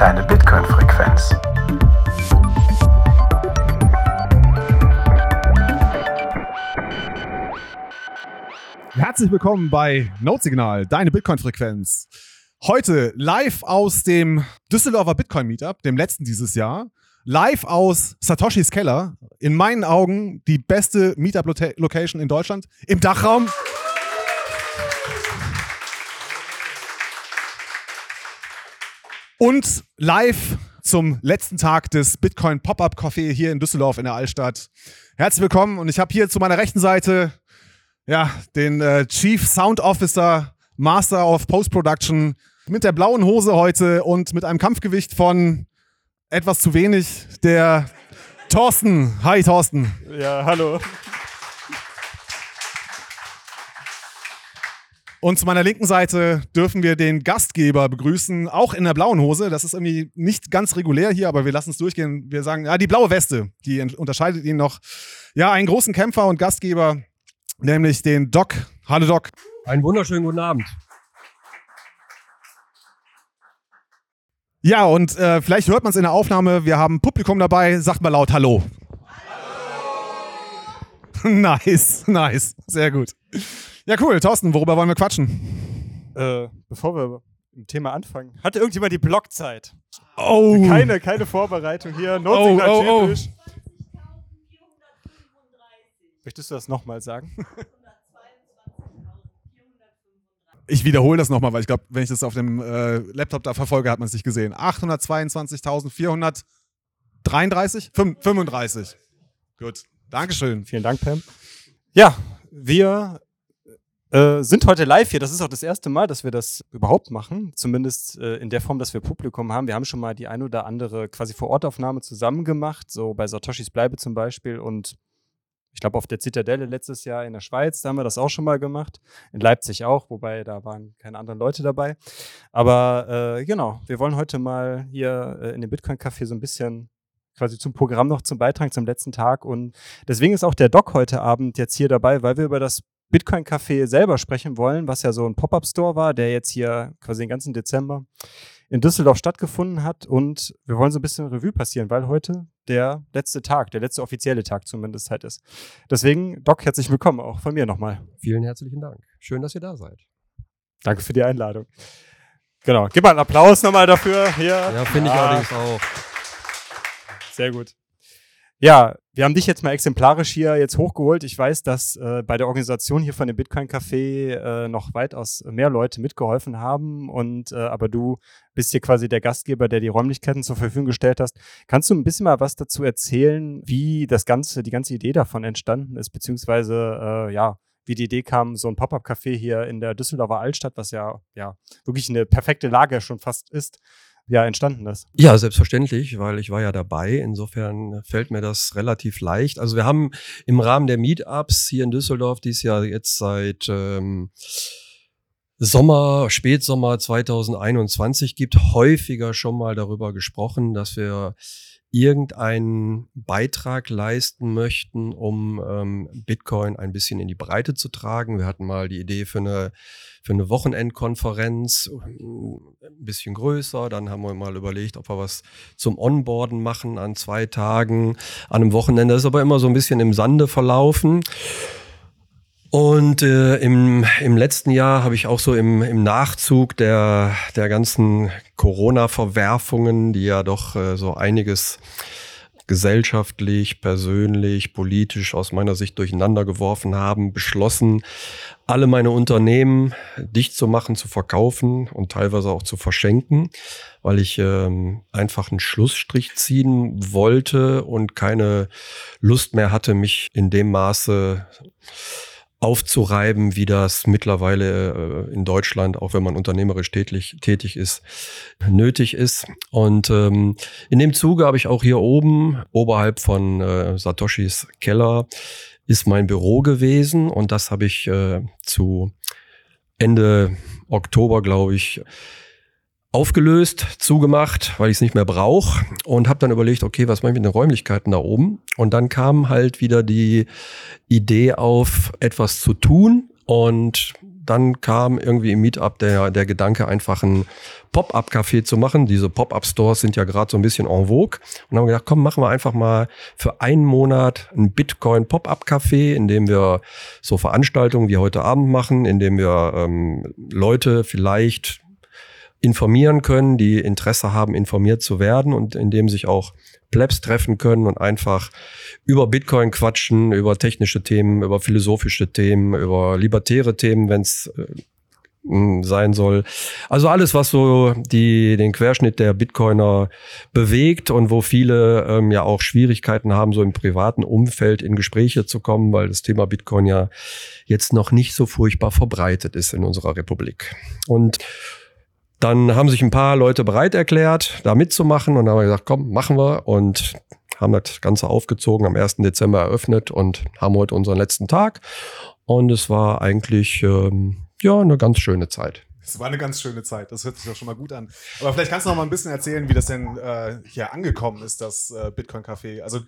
deine Bitcoin-Frequenz. Herzlich willkommen bei Notsignal, deine Bitcoin-Frequenz. Heute live aus dem Düsseldorfer Bitcoin Meetup, dem letzten dieses Jahr. Live aus Satoshis Keller. In meinen Augen die beste Meetup-Location in Deutschland. Im Dachraum. Und live zum letzten Tag des Bitcoin Pop-Up Café hier in Düsseldorf in der Altstadt. Herzlich willkommen und ich habe hier zu meiner rechten Seite ja, den äh, Chief Sound Officer, Master of Post-Production mit der blauen Hose heute und mit einem Kampfgewicht von etwas zu wenig, der Thorsten. Hi Thorsten. Ja, hallo. Und zu meiner linken Seite dürfen wir den Gastgeber begrüßen, auch in der blauen Hose. Das ist irgendwie nicht ganz regulär hier, aber wir lassen es durchgehen. Wir sagen, ja, die blaue Weste, die unterscheidet ihn noch. Ja, einen großen Kämpfer und Gastgeber, nämlich den Doc. Hallo Doc. Einen wunderschönen guten Abend. Ja, und äh, vielleicht hört man es in der Aufnahme. Wir haben Publikum dabei. Sagt mal laut Hallo. Hallo. nice, nice. Sehr gut. Ja, cool. Thorsten, worüber wollen wir quatschen? Äh, bevor wir im Thema anfangen, hatte irgendjemand die Blockzeit? Oh. Keine, keine Vorbereitung hier. Notsignal oh, oh, typisch. Oh. Möchtest du das nochmal sagen? Ich wiederhole das nochmal, weil ich glaube, wenn ich das auf dem äh, Laptop da verfolge, hat man es nicht gesehen. 822.433? 35. Gut. Dankeschön. Vielen Dank, Pam. Ja, wir äh, sind heute live hier. Das ist auch das erste Mal, dass wir das überhaupt machen. Zumindest äh, in der Form, dass wir Publikum haben. Wir haben schon mal die ein oder andere quasi Vor-Ort-Aufnahme zusammen gemacht, so bei Satoshis Bleibe zum Beispiel. Und ich glaube, auf der Zitadelle letztes Jahr in der Schweiz, da haben wir das auch schon mal gemacht. In Leipzig auch, wobei da waren keine anderen Leute dabei. Aber äh, genau, wir wollen heute mal hier äh, in dem Bitcoin-Café so ein bisschen quasi zum Programm noch zum Beitrag zum letzten Tag. Und deswegen ist auch der Doc heute Abend jetzt hier dabei, weil wir über das Bitcoin Café selber sprechen wollen, was ja so ein Pop-up-Store war, der jetzt hier quasi den ganzen Dezember in Düsseldorf stattgefunden hat. Und wir wollen so ein bisschen Revue passieren, weil heute der letzte Tag, der letzte offizielle Tag zumindest halt ist. Deswegen, Doc, herzlich willkommen auch von mir nochmal. Vielen herzlichen Dank. Schön, dass ihr da seid. Danke für die Einladung. Genau, gib mal einen Applaus nochmal dafür. Hier. Ja, finde ich ah. allerdings auch. Sehr gut. Ja, wir haben dich jetzt mal exemplarisch hier jetzt hochgeholt. Ich weiß, dass äh, bei der Organisation hier von dem Bitcoin Café äh, noch weitaus mehr Leute mitgeholfen haben und äh, aber du bist hier quasi der Gastgeber, der die Räumlichkeiten zur Verfügung gestellt hast. Kannst du ein bisschen mal was dazu erzählen, wie das ganze, die ganze Idee davon entstanden ist, beziehungsweise äh, ja, wie die Idee kam, so ein Pop-up-Café hier in der Düsseldorfer Altstadt, was ja ja wirklich eine perfekte Lage schon fast ist, ja entstanden ist. Ja, selbstverständlich, weil ich war ja dabei. Insofern fällt mir das relativ leicht. Also wir haben im Rahmen der Meetups hier in Düsseldorf dies Jahr jetzt seit ähm, Sommer, Spätsommer 2021 gibt, häufiger schon mal darüber gesprochen, dass wir irgendeinen Beitrag leisten möchten, um ähm, Bitcoin ein bisschen in die Breite zu tragen. Wir hatten mal die Idee für eine, für eine Wochenendkonferenz, ein bisschen größer. Dann haben wir mal überlegt, ob wir was zum Onboarden machen an zwei Tagen, an einem Wochenende. Das ist aber immer so ein bisschen im Sande verlaufen. Und äh, im, im letzten Jahr habe ich auch so im, im Nachzug der, der ganzen Corona-Verwerfungen, die ja doch äh, so einiges gesellschaftlich, persönlich, politisch aus meiner Sicht durcheinander geworfen haben, beschlossen, alle meine Unternehmen dicht zu machen, zu verkaufen und teilweise auch zu verschenken, weil ich ähm, einfach einen Schlussstrich ziehen wollte und keine Lust mehr hatte, mich in dem Maße aufzureiben, wie das mittlerweile äh, in Deutschland, auch wenn man unternehmerisch tätig, tätig ist, nötig ist. Und ähm, in dem Zuge habe ich auch hier oben, oberhalb von äh, Satoshis Keller, ist mein Büro gewesen und das habe ich äh, zu Ende Oktober, glaube ich, aufgelöst, zugemacht, weil ich es nicht mehr brauche und habe dann überlegt, okay, was mache ich mit den Räumlichkeiten da oben? Und dann kam halt wieder die Idee auf, etwas zu tun und dann kam irgendwie im Meetup der, der Gedanke, einfach ein Pop-up-Café zu machen. Diese Pop-up-Stores sind ja gerade so ein bisschen en vogue. Und haben gedacht, komm, machen wir einfach mal für einen Monat ein Bitcoin-Pop-up-Café, in dem wir so Veranstaltungen wie heute Abend machen, in dem wir ähm, Leute vielleicht informieren können, die Interesse haben, informiert zu werden und in dem sich auch Plebs treffen können und einfach über Bitcoin quatschen, über technische Themen, über philosophische Themen, über libertäre Themen, wenn es äh, sein soll. Also alles, was so die, den Querschnitt der Bitcoiner bewegt und wo viele ähm, ja auch Schwierigkeiten haben, so im privaten Umfeld in Gespräche zu kommen, weil das Thema Bitcoin ja jetzt noch nicht so furchtbar verbreitet ist in unserer Republik. Und dann haben sich ein paar Leute bereit erklärt, da mitzumachen und haben gesagt, komm, machen wir und haben das Ganze aufgezogen, am 1. Dezember eröffnet und haben heute unseren letzten Tag. Und es war eigentlich ähm, ja eine ganz schöne Zeit. Es war eine ganz schöne Zeit, das hört sich doch schon mal gut an. Aber vielleicht kannst du noch mal ein bisschen erzählen, wie das denn äh, hier angekommen ist, das äh, Bitcoin Café. Also,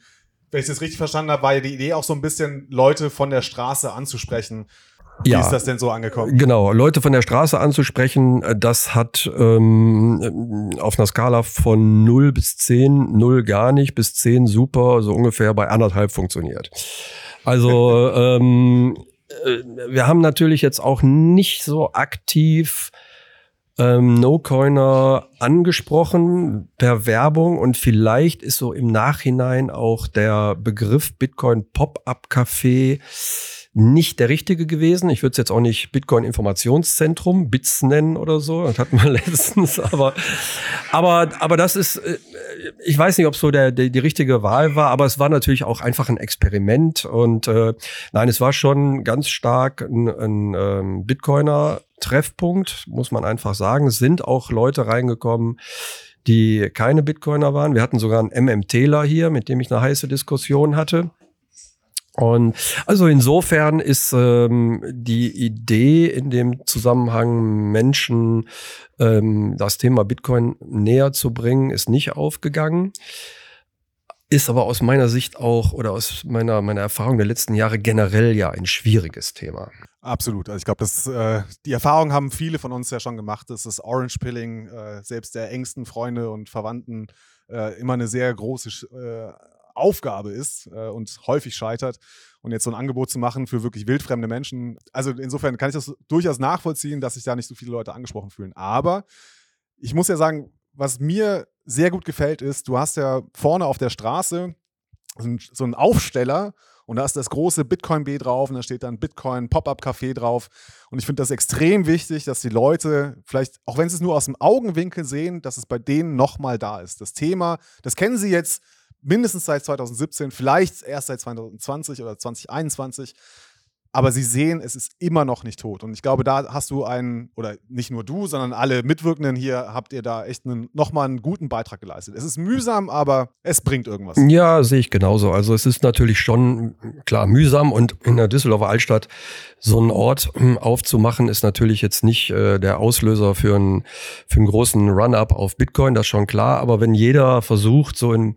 wenn ich das richtig verstanden habe, war ja die Idee auch so ein bisschen, Leute von der Straße anzusprechen wie ja, ist das denn so angekommen? Genau, Leute von der Straße anzusprechen, äh, das hat ähm, auf einer Skala von 0 bis 10, 0 gar nicht, bis 10 super, so ungefähr bei anderthalb funktioniert. Also ähm, äh, wir haben natürlich jetzt auch nicht so aktiv ähm, No-Coiner angesprochen per Werbung und vielleicht ist so im Nachhinein auch der Begriff Bitcoin Pop-up Café nicht der richtige gewesen. Ich würde es jetzt auch nicht Bitcoin Informationszentrum, BITS nennen oder so. Das hatten wir letztens. Aber, aber, aber das ist, äh, ich weiß nicht, ob so der, der, die richtige Wahl war, aber es war natürlich auch einfach ein Experiment. Und äh, nein, es war schon ganz stark ein, ein ähm, Bitcoiner Treffpunkt, muss man einfach sagen. Sind auch Leute reingekommen, die keine Bitcoiner waren. Wir hatten sogar einen MMTler hier, mit dem ich eine heiße Diskussion hatte. Und also insofern ist ähm, die Idee in dem Zusammenhang Menschen ähm, das Thema Bitcoin näher zu bringen, ist nicht aufgegangen. Ist aber aus meiner Sicht auch oder aus meiner, meiner Erfahrung der letzten Jahre generell ja ein schwieriges Thema. Absolut. Also ich glaube, äh, die Erfahrung haben viele von uns ja schon gemacht, dass das Orange Pilling äh, selbst der engsten Freunde und Verwandten äh, immer eine sehr große äh, Aufgabe ist äh, und häufig scheitert. Und jetzt so ein Angebot zu machen für wirklich wildfremde Menschen. Also insofern kann ich das durchaus nachvollziehen, dass sich da nicht so viele Leute angesprochen fühlen. Aber ich muss ja sagen, was mir sehr gut gefällt, ist, du hast ja vorne auf der Straße so einen Aufsteller und da ist das große Bitcoin B drauf und da steht dann Bitcoin Pop-up Café drauf. Und ich finde das extrem wichtig, dass die Leute vielleicht, auch wenn sie es nur aus dem Augenwinkel sehen, dass es bei denen nochmal da ist. Das Thema, das kennen sie jetzt mindestens seit 2017, vielleicht erst seit 2020 oder 2021. Aber sie sehen, es ist immer noch nicht tot. Und ich glaube, da hast du einen, oder nicht nur du, sondern alle Mitwirkenden hier, habt ihr da echt einen, nochmal einen guten Beitrag geleistet. Es ist mühsam, aber es bringt irgendwas. Ja, sehe ich genauso. Also es ist natürlich schon, klar, mühsam und in der Düsseldorfer Altstadt so einen Ort hm, aufzumachen, ist natürlich jetzt nicht äh, der Auslöser für einen, für einen großen Run-up auf Bitcoin, das ist schon klar. Aber wenn jeder versucht, so in,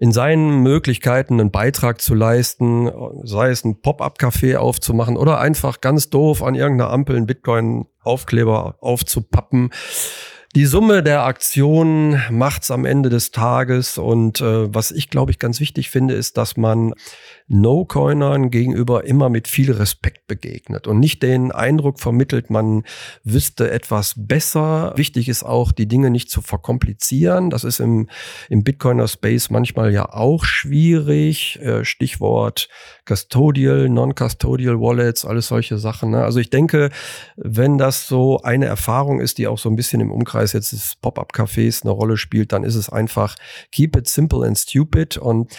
in seinen Möglichkeiten einen Beitrag zu leisten, sei es ein Pop-up-Café aufzumachen oder einfach ganz doof an irgendeiner Ampel einen Bitcoin-Aufkleber aufzupappen, die Summe der Aktionen macht's am Ende des Tages. Und äh, was ich, glaube ich, ganz wichtig finde, ist, dass man No-Coinern gegenüber immer mit viel Respekt begegnet und nicht den Eindruck vermittelt, man wüsste etwas besser. Wichtig ist auch, die Dinge nicht zu verkomplizieren. Das ist im, im Bitcoiner-Space manchmal ja auch schwierig. Äh, Stichwort Custodial, Non-Custodial Wallets, alles solche Sachen. Ne? Also ich denke, wenn das so eine Erfahrung ist, die auch so ein bisschen im Umkreis jetzt des Pop-up-Cafés eine Rolle spielt, dann ist es einfach keep it simple and stupid und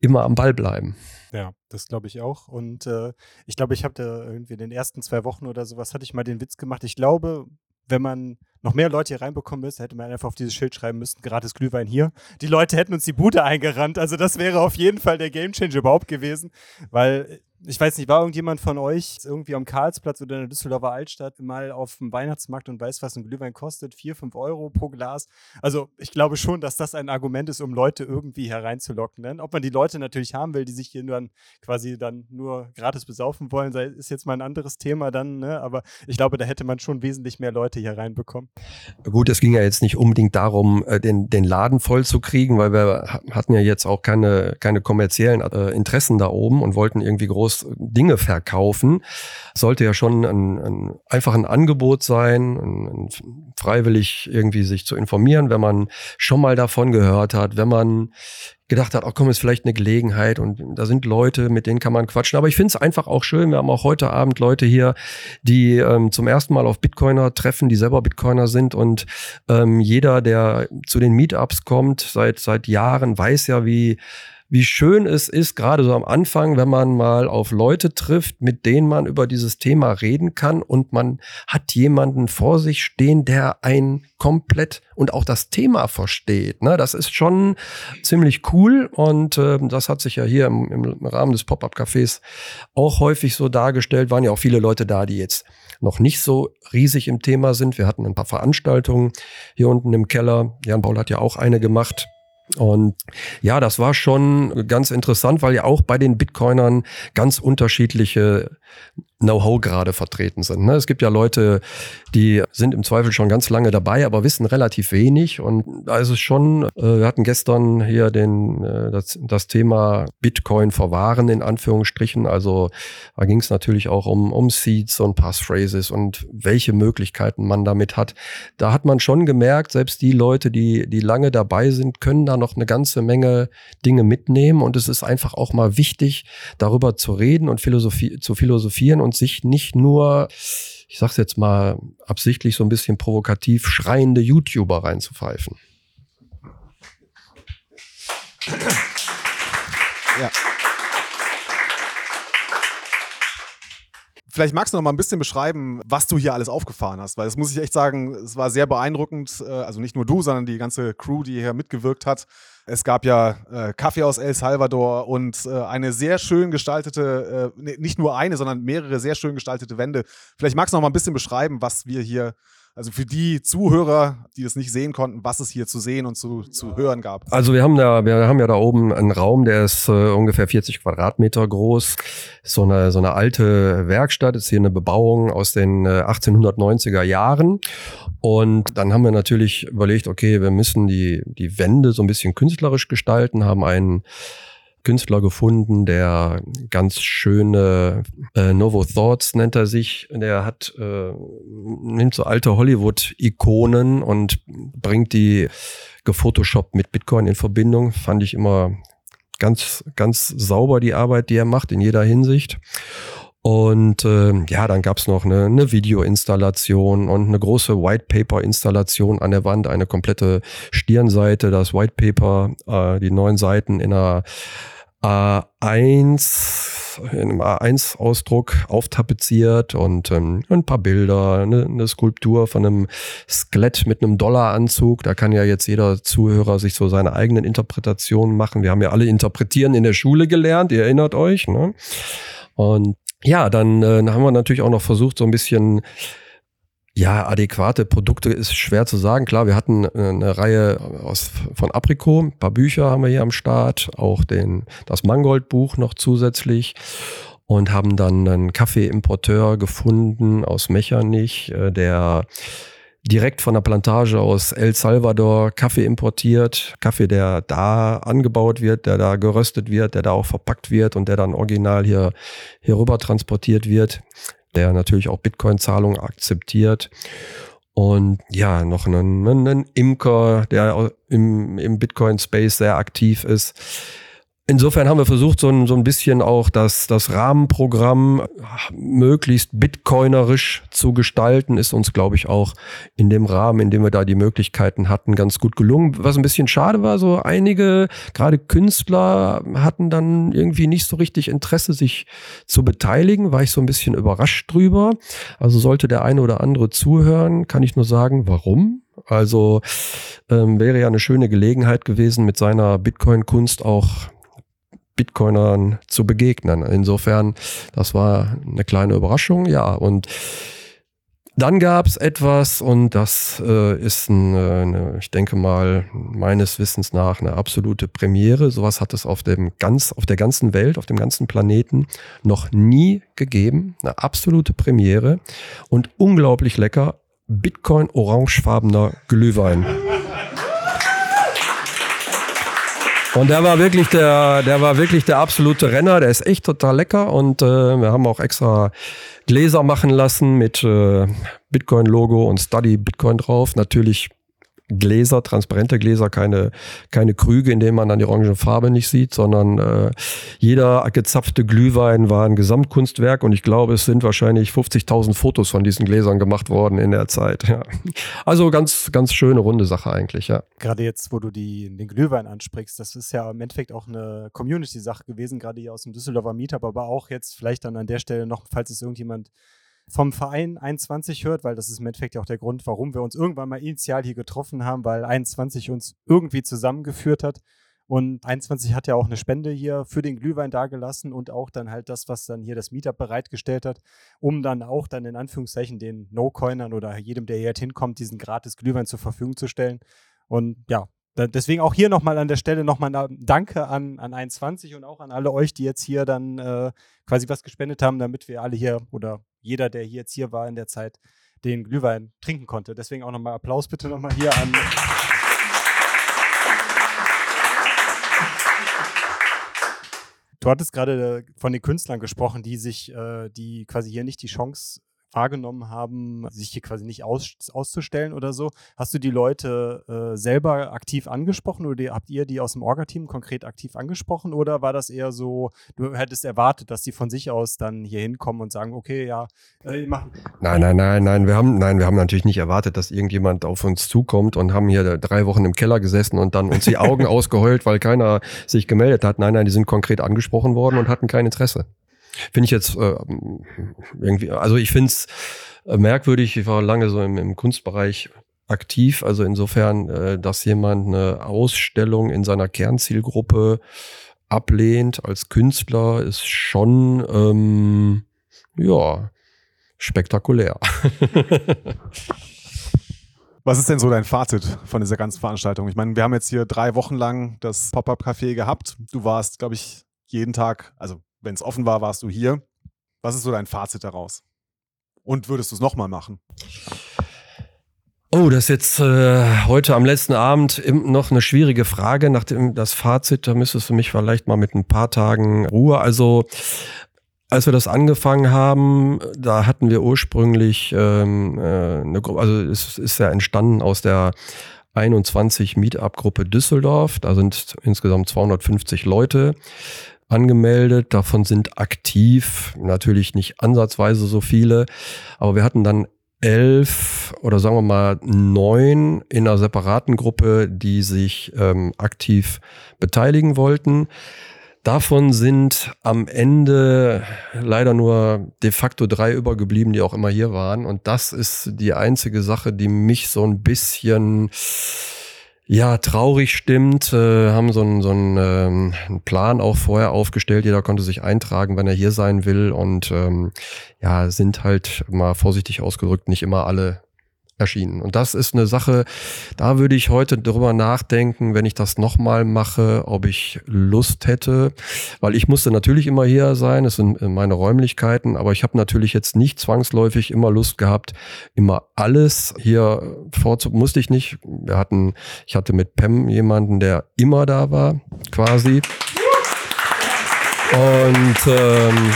immer am Ball bleiben. Ja, das glaube ich auch. Und äh, ich glaube, ich habe da irgendwie in den ersten zwei Wochen oder sowas, hatte ich mal den Witz gemacht. Ich glaube, wenn man noch mehr Leute hier reinbekommen müsste, hätte man einfach auf dieses Schild schreiben müssen, gratis Glühwein hier. Die Leute hätten uns die Bude eingerannt. Also das wäre auf jeden Fall der Gamechanger überhaupt gewesen, weil ich weiß nicht, war irgendjemand von euch irgendwie am Karlsplatz oder in der Düsseldorfer Altstadt mal auf dem Weihnachtsmarkt und weiß, was ein Glühwein kostet? Vier, fünf Euro pro Glas. Also ich glaube schon, dass das ein Argument ist, um Leute irgendwie hereinzulocken. Ne? Ob man die Leute natürlich haben will, die sich hier dann quasi dann nur gratis besaufen wollen, ist jetzt mal ein anderes Thema dann. Ne? Aber ich glaube, da hätte man schon wesentlich mehr Leute hier reinbekommen. Gut, es ging ja jetzt nicht unbedingt darum, äh, den, den Laden voll zu kriegen, weil wir hatten ja jetzt auch keine, keine kommerziellen äh, Interessen da oben und wollten irgendwie groß Dinge verkaufen. Sollte ja schon ein, ein einfach ein Angebot sein, ein, ein freiwillig irgendwie sich zu informieren, wenn man schon mal davon gehört hat, wenn man gedacht hat, ach komm, ist vielleicht eine Gelegenheit und da sind Leute, mit denen kann man quatschen. Aber ich finde es einfach auch schön, wir haben auch heute Abend Leute hier, die ähm, zum ersten Mal auf Bitcoiner treffen, die selber Bitcoiner sind und ähm, jeder, der zu den Meetups kommt, seit, seit Jahren, weiß ja, wie wie schön es ist, gerade so am Anfang, wenn man mal auf Leute trifft, mit denen man über dieses Thema reden kann und man hat jemanden vor sich stehen, der ein komplett und auch das Thema versteht. Ne? Das ist schon ziemlich cool und äh, das hat sich ja hier im, im Rahmen des Pop-up-Cafés auch häufig so dargestellt. Waren ja auch viele Leute da, die jetzt noch nicht so riesig im Thema sind. Wir hatten ein paar Veranstaltungen hier unten im Keller. Jan Paul hat ja auch eine gemacht und ja, das war schon ganz interessant, weil ja auch bei den Bitcoinern ganz unterschiedliche Know-how gerade vertreten sind. Ne? Es gibt ja Leute, die sind im Zweifel schon ganz lange dabei, aber wissen relativ wenig. Und da ist es schon, äh, wir hatten gestern hier den, äh, das, das Thema Bitcoin verwahren in Anführungsstrichen. Also da ging es natürlich auch um, um Seeds und Passphrases und welche Möglichkeiten man damit hat. Da hat man schon gemerkt, selbst die Leute, die, die lange dabei sind, können da noch eine ganze Menge Dinge mitnehmen. Und es ist einfach auch mal wichtig, darüber zu reden und Philosophie, zu philosophieren sich nicht nur, ich sag's jetzt mal absichtlich so ein bisschen provokativ, schreiende YouTuber reinzupfeifen. Ja. Vielleicht magst du noch mal ein bisschen beschreiben, was du hier alles aufgefahren hast, weil das muss ich echt sagen, es war sehr beeindruckend. Äh, also nicht nur du, sondern die ganze Crew, die hier mitgewirkt hat. Es gab ja äh, Kaffee aus El Salvador und äh, eine sehr schön gestaltete, äh, nicht nur eine, sondern mehrere sehr schön gestaltete Wände. Vielleicht magst du noch mal ein bisschen beschreiben, was wir hier also für die Zuhörer, die das nicht sehen konnten, was es hier zu sehen und zu, zu hören gab. Also wir haben da, wir haben ja da oben einen Raum, der ist äh, ungefähr 40 Quadratmeter groß. So eine, so eine alte Werkstatt, ist hier eine Bebauung aus den äh, 1890er Jahren. Und dann haben wir natürlich überlegt, okay, wir müssen die, die Wände so ein bisschen künstlerisch gestalten, haben einen Künstler gefunden, der ganz schöne äh, Novo Thoughts nennt er sich. Der hat äh, nimmt so alte Hollywood-Ikonen und bringt die gefotoshoppt mit Bitcoin in Verbindung. Fand ich immer ganz ganz sauber die Arbeit, die er macht in jeder Hinsicht. Und äh, ja, dann gab's noch eine, eine Videoinstallation und eine große White Paper-Installation an der Wand, eine komplette Stirnseite, das White Paper, äh, die neun Seiten in einer A1, in einem A1-Ausdruck auftapeziert und ähm, ein paar Bilder, eine, eine Skulptur von einem Skelett mit einem Dollaranzug. Da kann ja jetzt jeder Zuhörer sich so seine eigenen Interpretationen machen. Wir haben ja alle interpretieren in der Schule gelernt, ihr erinnert euch. Ne? Und ja, dann äh, haben wir natürlich auch noch versucht, so ein bisschen ja, adäquate Produkte ist schwer zu sagen. Klar, wir hatten äh, eine Reihe aus, von Apriko, ein paar Bücher haben wir hier am Start, auch den, das Mangold-Buch noch zusätzlich und haben dann einen Kaffeeimporteur gefunden aus Mechernich, äh, der direkt von der Plantage aus El Salvador Kaffee importiert. Kaffee, der da angebaut wird, der da geröstet wird, der da auch verpackt wird und der dann original hier, hier rüber transportiert wird. Der natürlich auch Bitcoin-Zahlungen akzeptiert. Und ja, noch einen, einen Imker, der im, im Bitcoin-Space sehr aktiv ist Insofern haben wir versucht, so ein, so ein bisschen auch das, das Rahmenprogramm möglichst bitcoinerisch zu gestalten, ist uns, glaube ich, auch in dem Rahmen, in dem wir da die Möglichkeiten hatten, ganz gut gelungen. Was ein bisschen schade war, so einige, gerade Künstler, hatten dann irgendwie nicht so richtig Interesse, sich zu beteiligen, war ich so ein bisschen überrascht drüber. Also sollte der eine oder andere zuhören, kann ich nur sagen, warum? Also ähm, wäre ja eine schöne Gelegenheit gewesen, mit seiner Bitcoin-Kunst auch Bitcoinern zu begegnen. Insofern, das war eine kleine Überraschung, ja. Und dann gab es etwas, und das äh, ist, ein, äh, eine, ich denke mal, meines Wissens nach eine absolute Premiere. Sowas hat es auf, dem ganz, auf der ganzen Welt, auf dem ganzen Planeten noch nie gegeben. Eine absolute Premiere und unglaublich lecker. Bitcoin orangefarbener Glühwein. Und der war wirklich der, der war wirklich der absolute Renner. Der ist echt total lecker und äh, wir haben auch extra Gläser machen lassen mit äh, Bitcoin-Logo und Study Bitcoin drauf. Natürlich Gläser, transparente Gläser, keine, keine Krüge, in denen man dann die orange Farbe nicht sieht, sondern äh, jeder gezapfte Glühwein war ein Gesamtkunstwerk und ich glaube, es sind wahrscheinlich 50.000 Fotos von diesen Gläsern gemacht worden in der Zeit. Ja. Also ganz, ganz schöne runde Sache eigentlich, ja. Gerade jetzt, wo du die, den Glühwein ansprichst, das ist ja im Endeffekt auch eine Community-Sache gewesen, gerade hier aus dem Düsseldorfer Meetup, aber auch jetzt vielleicht dann an der Stelle noch, falls es irgendjemand vom Verein 21 hört, weil das ist im Endeffekt ja auch der Grund, warum wir uns irgendwann mal initial hier getroffen haben, weil 21 uns irgendwie zusammengeführt hat. Und 21 hat ja auch eine Spende hier für den Glühwein dagelassen und auch dann halt das, was dann hier das Meetup bereitgestellt hat, um dann auch dann in Anführungszeichen den No-Coinern oder jedem, der hier halt hinkommt, diesen gratis Glühwein zur Verfügung zu stellen. Und ja, deswegen auch hier nochmal an der Stelle nochmal Danke an, an 21 und auch an alle euch, die jetzt hier dann äh, quasi was gespendet haben, damit wir alle hier oder jeder, der hier jetzt hier war in der Zeit, den Glühwein trinken konnte. Deswegen auch nochmal Applaus bitte nochmal hier an. Du hattest gerade von den Künstlern gesprochen, die sich, äh, die quasi hier nicht die Chance wahrgenommen haben, sich hier quasi nicht aus, auszustellen oder so. Hast du die Leute äh, selber aktiv angesprochen oder die, habt ihr die aus dem Orga-Team konkret aktiv angesprochen oder war das eher so, du hättest erwartet, dass die von sich aus dann hier hinkommen und sagen, okay, ja, äh, machen. Nein, nein, nein, nein, wir haben, nein, wir haben natürlich nicht erwartet, dass irgendjemand auf uns zukommt und haben hier drei Wochen im Keller gesessen und dann uns die Augen ausgeheult, weil keiner sich gemeldet hat. Nein, nein, die sind konkret angesprochen worden und hatten kein Interesse. Finde ich jetzt äh, irgendwie, also ich finde es äh, merkwürdig, ich war lange so im, im Kunstbereich aktiv, also insofern, äh, dass jemand eine Ausstellung in seiner Kernzielgruppe ablehnt als Künstler, ist schon, ähm, ja, spektakulär. Was ist denn so dein Fazit von dieser ganzen Veranstaltung? Ich meine, wir haben jetzt hier drei Wochen lang das Pop-Up-Café gehabt. Du warst, glaube ich, jeden Tag, also wenn es offen war, warst du hier. Was ist so dein Fazit daraus? Und würdest du es nochmal machen? Oh, das ist jetzt äh, heute am letzten Abend noch eine schwierige Frage. Nach dem das Fazit, da müsstest du mich vielleicht mal mit ein paar Tagen Ruhe. Also als wir das angefangen haben, da hatten wir ursprünglich ähm, äh, eine Gruppe, also es ist ja entstanden aus der 21 Meetup-Gruppe Düsseldorf. Da sind insgesamt 250 Leute angemeldet. Davon sind aktiv natürlich nicht ansatzweise so viele, aber wir hatten dann elf oder sagen wir mal neun in einer separaten Gruppe, die sich ähm, aktiv beteiligen wollten. Davon sind am Ende leider nur de facto drei übergeblieben, die auch immer hier waren. Und das ist die einzige Sache, die mich so ein bisschen ja, traurig stimmt, äh, haben so einen so einen, ähm, einen Plan auch vorher aufgestellt. Jeder konnte sich eintragen, wenn er hier sein will und ähm, ja, sind halt mal vorsichtig ausgedrückt nicht immer alle erschienen. Und das ist eine Sache, da würde ich heute drüber nachdenken, wenn ich das nochmal mache, ob ich Lust hätte, weil ich musste natürlich immer hier sein, es sind meine Räumlichkeiten, aber ich habe natürlich jetzt nicht zwangsläufig immer Lust gehabt, immer alles hier vorzu, musste ich nicht. Wir hatten, ich hatte mit Pem jemanden, der immer da war, quasi. Und ähm,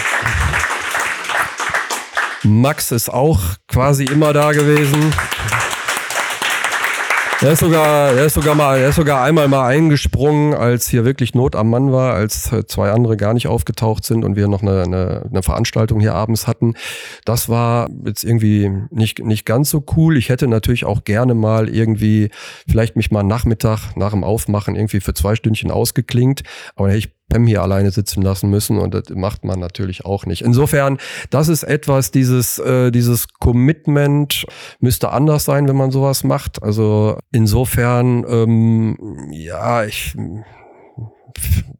Max ist auch quasi immer da gewesen. Er ist sogar, er ist sogar mal, er ist sogar einmal mal eingesprungen, als hier wirklich Not am Mann war, als zwei andere gar nicht aufgetaucht sind und wir noch eine, eine, eine Veranstaltung hier abends hatten. Das war jetzt irgendwie nicht, nicht ganz so cool. Ich hätte natürlich auch gerne mal irgendwie vielleicht mich mal Nachmittag nach dem Aufmachen irgendwie für zwei Stündchen ausgeklingt. Aber ich Pem hier alleine sitzen lassen müssen und das macht man natürlich auch nicht. Insofern, das ist etwas, dieses, äh, dieses Commitment müsste anders sein, wenn man sowas macht. Also insofern, ähm, ja, ich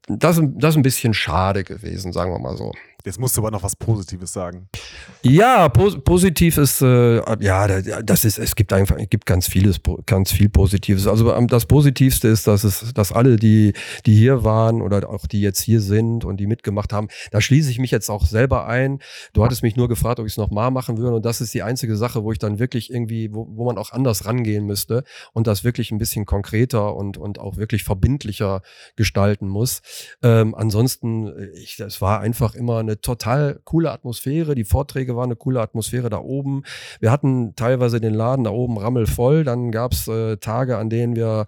das, das ist ein bisschen schade gewesen, sagen wir mal so. Jetzt musst du aber noch was Positives sagen. Ja, pos positiv ist, äh, ja, das ist, es gibt einfach, es gibt ganz vieles, ganz viel Positives. Also ähm, das Positivste ist, dass es, dass alle, die, die hier waren oder auch die jetzt hier sind und die mitgemacht haben, da schließe ich mich jetzt auch selber ein. Du hattest mich nur gefragt, ob ich es nochmal machen würde und das ist die einzige Sache, wo ich dann wirklich irgendwie, wo, wo man auch anders rangehen müsste und das wirklich ein bisschen konkreter und, und auch wirklich verbindlicher gestalten muss. Ähm, ansonsten, äh, ich, das war einfach immer eine eine total coole Atmosphäre. Die Vorträge waren eine coole Atmosphäre da oben. Wir hatten teilweise den Laden da oben rammelvoll. Dann gab es äh, Tage, an denen wir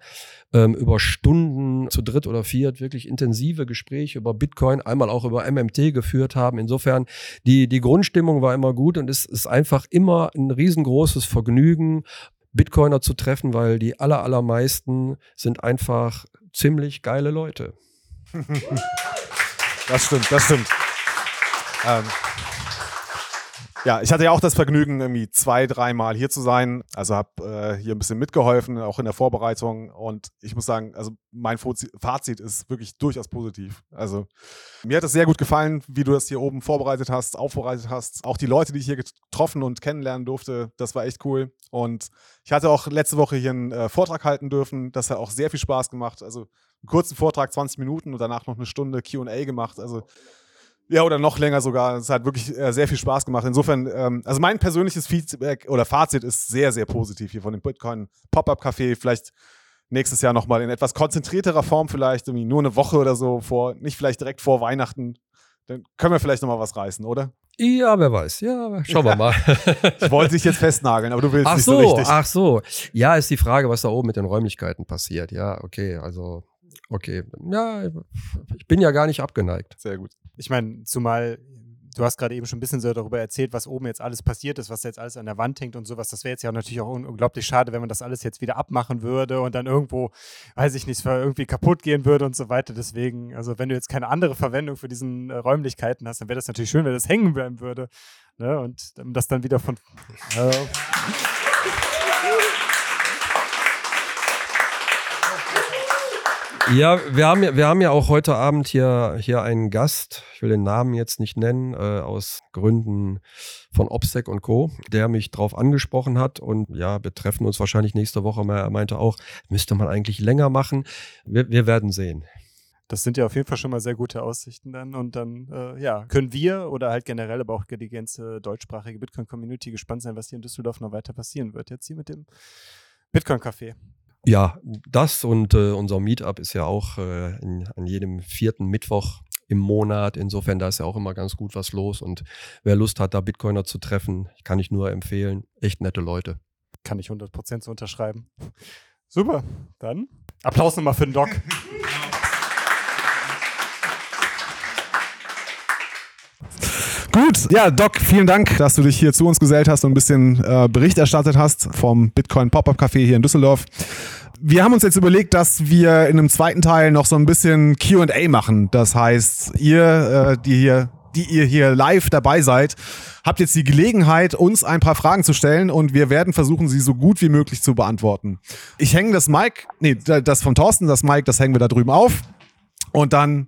ähm, über Stunden zu dritt oder viert wirklich intensive Gespräche über Bitcoin, einmal auch über MMT geführt haben. Insofern, die, die Grundstimmung war immer gut und es ist einfach immer ein riesengroßes Vergnügen, Bitcoiner zu treffen, weil die aller, allermeisten sind einfach ziemlich geile Leute. Das stimmt, das stimmt. Ähm, ja, ich hatte ja auch das Vergnügen, irgendwie zwei, dreimal hier zu sein. Also habe äh, hier ein bisschen mitgeholfen, auch in der Vorbereitung. Und ich muss sagen, also mein Fazit ist wirklich durchaus positiv. Also mir hat es sehr gut gefallen, wie du das hier oben vorbereitet hast, aufbereitet hast. Auch die Leute, die ich hier getroffen und kennenlernen durfte, das war echt cool. Und ich hatte auch letzte Woche hier einen äh, Vortrag halten dürfen. Das hat auch sehr viel Spaß gemacht. Also einen kurzen Vortrag, 20 Minuten und danach noch eine Stunde QA gemacht. Also ja, oder noch länger sogar. Es hat wirklich äh, sehr viel Spaß gemacht. Insofern, ähm, also mein persönliches Feedback oder Fazit ist sehr, sehr positiv hier von dem Bitcoin Pop-Up Café. Vielleicht nächstes Jahr nochmal in etwas konzentrierterer Form, vielleicht irgendwie nur eine Woche oder so vor, nicht vielleicht direkt vor Weihnachten. Dann können wir vielleicht nochmal was reißen, oder? Ja, wer weiß. Ja, schauen wir mal. ich wollte dich jetzt festnageln, aber du willst ach nicht so, so richtig. Ach so. Ja, ist die Frage, was da oben mit den Räumlichkeiten passiert. Ja, okay, also okay. Ja, ich bin ja gar nicht abgeneigt. Sehr gut. Ich meine, zumal du hast gerade eben schon ein bisschen so darüber erzählt, was oben jetzt alles passiert ist, was jetzt alles an der Wand hängt und sowas. Das wäre jetzt ja natürlich auch unglaublich schade, wenn man das alles jetzt wieder abmachen würde und dann irgendwo, weiß ich nicht, irgendwie kaputt gehen würde und so weiter. Deswegen, also wenn du jetzt keine andere Verwendung für diesen äh, Räumlichkeiten hast, dann wäre das natürlich schön, wenn das hängen bleiben würde. Ne? Und das dann wieder von. Äh, Ja, wir haben, ja, wir haben ja auch heute Abend hier, hier einen Gast, ich will den Namen jetzt nicht nennen, äh, aus Gründen von OPSEC und Co., der mich drauf angesprochen hat und ja, wir treffen uns wahrscheinlich nächste Woche. Er meinte auch, müsste man eigentlich länger machen. Wir, wir werden sehen. Das sind ja auf jeden Fall schon mal sehr gute Aussichten dann. Und dann, äh, ja, können wir oder halt generell, aber auch die ganze deutschsprachige Bitcoin-Community gespannt sein, was hier in Düsseldorf noch weiter passieren wird. Jetzt hier mit dem Bitcoin-Café. Ja, das und äh, unser Meetup ist ja auch äh, in, an jedem vierten Mittwoch im Monat. Insofern, da ist ja auch immer ganz gut was los. Und wer Lust hat, da Bitcoiner zu treffen, kann ich nur empfehlen. Echt nette Leute. Kann ich 100% so unterschreiben. Super, dann Applaus nochmal für den Doc. Gut, ja, Doc, vielen Dank, dass du dich hier zu uns gesellt hast und ein bisschen äh, Bericht erstattet hast vom Bitcoin Pop-Up Café hier in Düsseldorf. Wir haben uns jetzt überlegt, dass wir in einem zweiten Teil noch so ein bisschen Q&A machen. Das heißt, ihr, äh, die hier die ihr hier live dabei seid, habt jetzt die Gelegenheit, uns ein paar Fragen zu stellen und wir werden versuchen, sie so gut wie möglich zu beantworten. Ich hänge das Mic, nee, das von Thorsten, das Mic, das hängen wir da drüben auf. Und dann,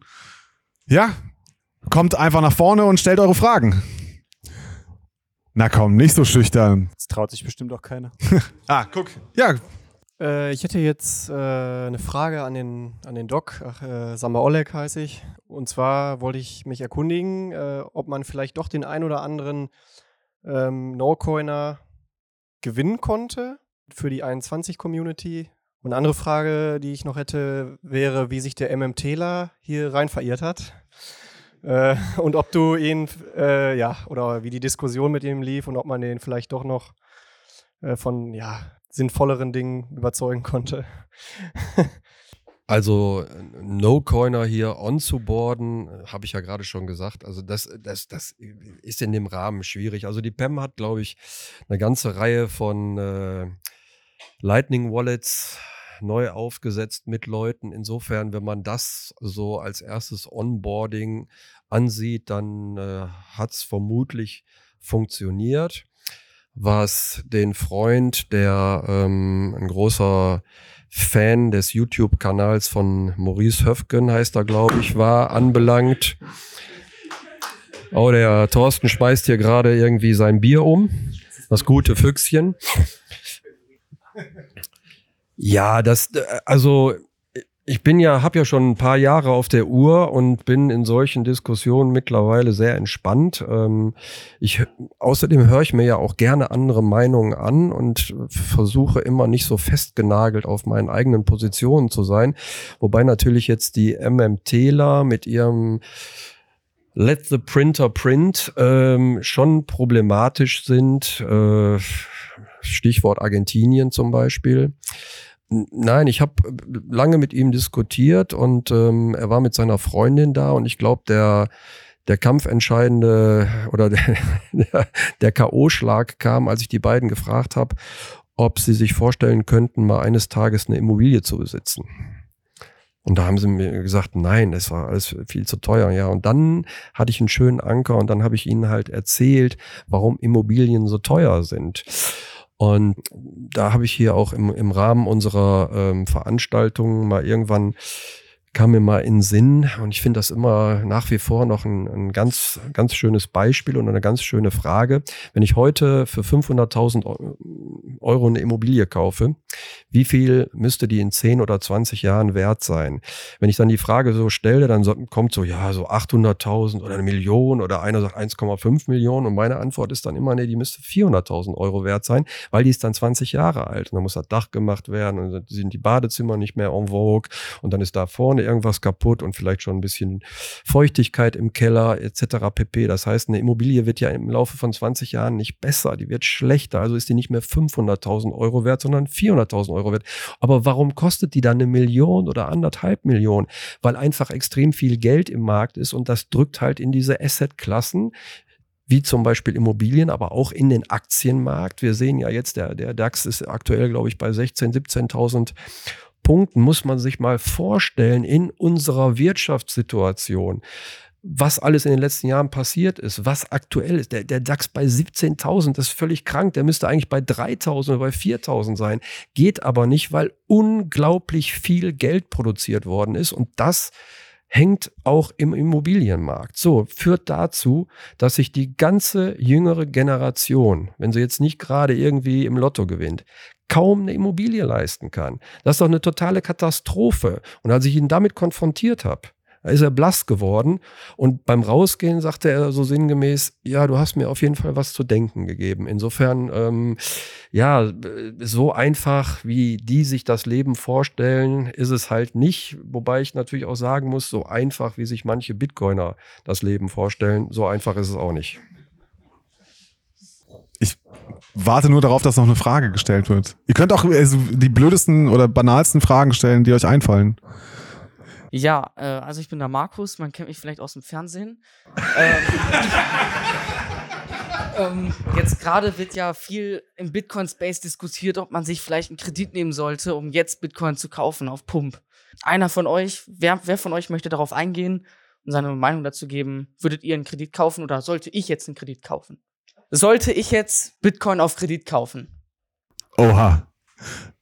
ja, Kommt einfach nach vorne und stellt eure Fragen. Na komm, nicht so schüchtern. Das traut sich bestimmt auch keiner. ah, guck. Ja. Äh, ich hätte jetzt äh, eine Frage an den, an den Doc. Ach, äh, Samba Oleg heiße ich. Und zwar wollte ich mich erkundigen, äh, ob man vielleicht doch den ein oder anderen ähm, No-Coiner gewinnen konnte für die 21-Community. Und eine andere Frage, die ich noch hätte, wäre, wie sich der MMTler hier rein verirrt hat. Äh, und ob du ihn, äh, ja, oder wie die Diskussion mit ihm lief und ob man den vielleicht doch noch äh, von, ja, sinnvolleren Dingen überzeugen konnte. Also No-Coiner hier onzuboarden, habe ich ja gerade schon gesagt. Also das, das, das ist in dem Rahmen schwierig. Also die PEM hat, glaube ich, eine ganze Reihe von äh, Lightning Wallets neu aufgesetzt mit Leuten. Insofern, wenn man das so als erstes Onboarding ansieht, dann äh, hat es vermutlich funktioniert. was den Freund, der ähm, ein großer Fan des YouTube-Kanals von Maurice Höfgen, heißt er, glaube ich, war, anbelangt. Oh, der Thorsten schmeißt hier gerade irgendwie sein Bier um. Das gute Füchschen. Ja, das, äh, also ich bin ja, habe ja schon ein paar Jahre auf der Uhr und bin in solchen Diskussionen mittlerweile sehr entspannt. Ähm, ich, außerdem höre ich mir ja auch gerne andere Meinungen an und versuche immer nicht so festgenagelt auf meinen eigenen Positionen zu sein. Wobei natürlich jetzt die MMTler mit ihrem Let the Printer Print ähm, schon problematisch sind. Äh, Stichwort Argentinien zum Beispiel. Nein, ich habe lange mit ihm diskutiert und ähm, er war mit seiner Freundin da und ich glaube, der der kampfentscheidende oder der, der K.O.-Schlag kam, als ich die beiden gefragt habe, ob sie sich vorstellen könnten, mal eines Tages eine Immobilie zu besitzen. Und da haben sie mir gesagt, nein, das war alles viel zu teuer. Ja, und dann hatte ich einen schönen Anker und dann habe ich ihnen halt erzählt, warum Immobilien so teuer sind. Und da habe ich hier auch im, im Rahmen unserer ähm, Veranstaltung mal irgendwann kam mir mal in den Sinn und ich finde das immer nach wie vor noch ein, ein, ganz, ganz schönes Beispiel und eine ganz schöne Frage. Wenn ich heute für 500.000 Euro eine Immobilie kaufe, wie viel müsste die in 10 oder 20 Jahren wert sein? Wenn ich dann die Frage so stelle, dann kommt so, ja, so 800.000 oder eine Million oder einer sagt 1,5 Millionen und meine Antwort ist dann immer, nee, die müsste 400.000 Euro wert sein, weil die ist dann 20 Jahre alt und dann muss das Dach gemacht werden und dann sind die Badezimmer nicht mehr en vogue und dann ist da vorne irgendwas kaputt und vielleicht schon ein bisschen Feuchtigkeit im Keller etc. pp. Das heißt, eine Immobilie wird ja im Laufe von 20 Jahren nicht besser, die wird schlechter. Also ist die nicht mehr 500.000 Euro wert, sondern 400.000 Euro wert. Aber warum kostet die dann eine Million oder anderthalb Millionen? Weil einfach extrem viel Geld im Markt ist und das drückt halt in diese Asset-Klassen, wie zum Beispiel Immobilien, aber auch in den Aktienmarkt. Wir sehen ja jetzt, der, der DAX ist aktuell, glaube ich, bei 16.000, 17.000 Punkten muss man sich mal vorstellen in unserer Wirtschaftssituation was alles in den letzten Jahren passiert ist, was aktuell ist. Der, der DAX bei 17.000, das ist völlig krank. Der müsste eigentlich bei 3.000 oder bei 4.000 sein. Geht aber nicht, weil unglaublich viel Geld produziert worden ist. Und das hängt auch im Immobilienmarkt. So, führt dazu, dass sich die ganze jüngere Generation, wenn sie jetzt nicht gerade irgendwie im Lotto gewinnt, kaum eine Immobilie leisten kann. Das ist doch eine totale Katastrophe. Und als ich ihn damit konfrontiert habe, ist er blass geworden und beim Rausgehen sagte er so sinngemäß, ja, du hast mir auf jeden Fall was zu denken gegeben. Insofern, ähm, ja, so einfach, wie die sich das Leben vorstellen, ist es halt nicht. Wobei ich natürlich auch sagen muss, so einfach, wie sich manche Bitcoiner das Leben vorstellen, so einfach ist es auch nicht. Ich warte nur darauf, dass noch eine Frage gestellt wird. Ihr könnt auch also die blödesten oder banalsten Fragen stellen, die euch einfallen. Ja, äh, also ich bin der Markus, man kennt mich vielleicht aus dem Fernsehen. ähm, ähm, jetzt gerade wird ja viel im Bitcoin-Space diskutiert, ob man sich vielleicht einen Kredit nehmen sollte, um jetzt Bitcoin zu kaufen auf Pump. Einer von euch, wer, wer von euch möchte darauf eingehen und seine Meinung dazu geben? Würdet ihr einen Kredit kaufen oder sollte ich jetzt einen Kredit kaufen? Sollte ich jetzt Bitcoin auf Kredit kaufen? Oha.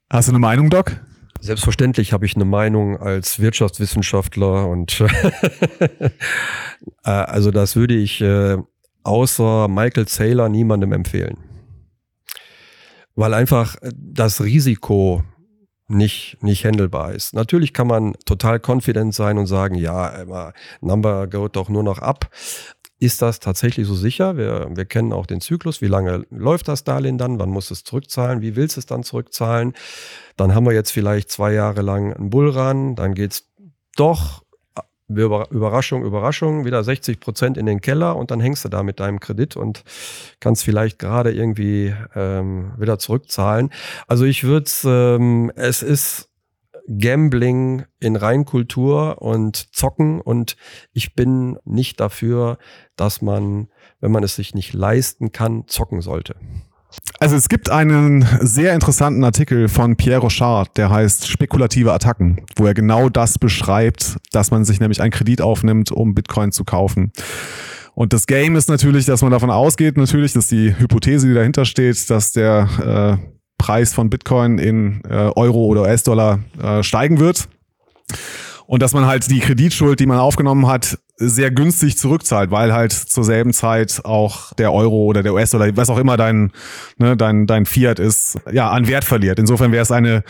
Hast du eine Meinung, Doc? Selbstverständlich habe ich eine Meinung als Wirtschaftswissenschaftler und äh, also das würde ich äh, außer Michael Saylor niemandem empfehlen. Weil einfach das Risiko nicht, nicht handelbar ist. Natürlich kann man total confident sein und sagen, ja, Number geht doch nur noch ab. Ist das tatsächlich so sicher? Wir, wir kennen auch den Zyklus. Wie lange läuft das Darlehen dann? Wann muss es zurückzahlen? Wie willst es dann zurückzahlen? Dann haben wir jetzt vielleicht zwei Jahre lang einen Bullrun. Dann geht's doch Überraschung, Überraschung, wieder 60 Prozent in den Keller und dann hängst du da mit deinem Kredit und kannst vielleicht gerade irgendwie ähm, wieder zurückzahlen. Also ich würde ähm, es ist Gambling in Reinkultur und Zocken und ich bin nicht dafür, dass man, wenn man es sich nicht leisten kann, zocken sollte. Also es gibt einen sehr interessanten Artikel von Pierre Rochard, der heißt Spekulative Attacken, wo er genau das beschreibt, dass man sich nämlich einen Kredit aufnimmt, um Bitcoin zu kaufen. Und das Game ist natürlich, dass man davon ausgeht, natürlich, dass die Hypothese, die dahinter steht, dass der äh, Preis von Bitcoin in äh, Euro oder US-Dollar äh, steigen wird. Und dass man halt die Kreditschuld, die man aufgenommen hat, sehr günstig zurückzahlt, weil halt zur selben Zeit auch der Euro oder der US-Dollar, was auch immer dein, ne, dein, dein Fiat ist, ja, an Wert verliert. Insofern wäre es eine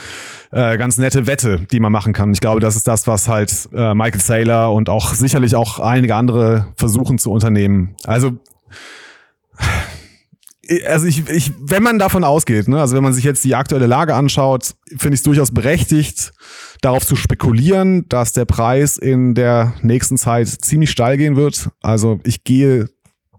äh, ganz nette Wette, die man machen kann. Ich glaube, das ist das, was halt äh, Michael Saylor und auch sicherlich auch einige andere versuchen zu unternehmen. Also also ich, ich, wenn man davon ausgeht, ne, also wenn man sich jetzt die aktuelle Lage anschaut, finde ich es durchaus berechtigt, darauf zu spekulieren, dass der Preis in der nächsten Zeit ziemlich steil gehen wird. Also ich gehe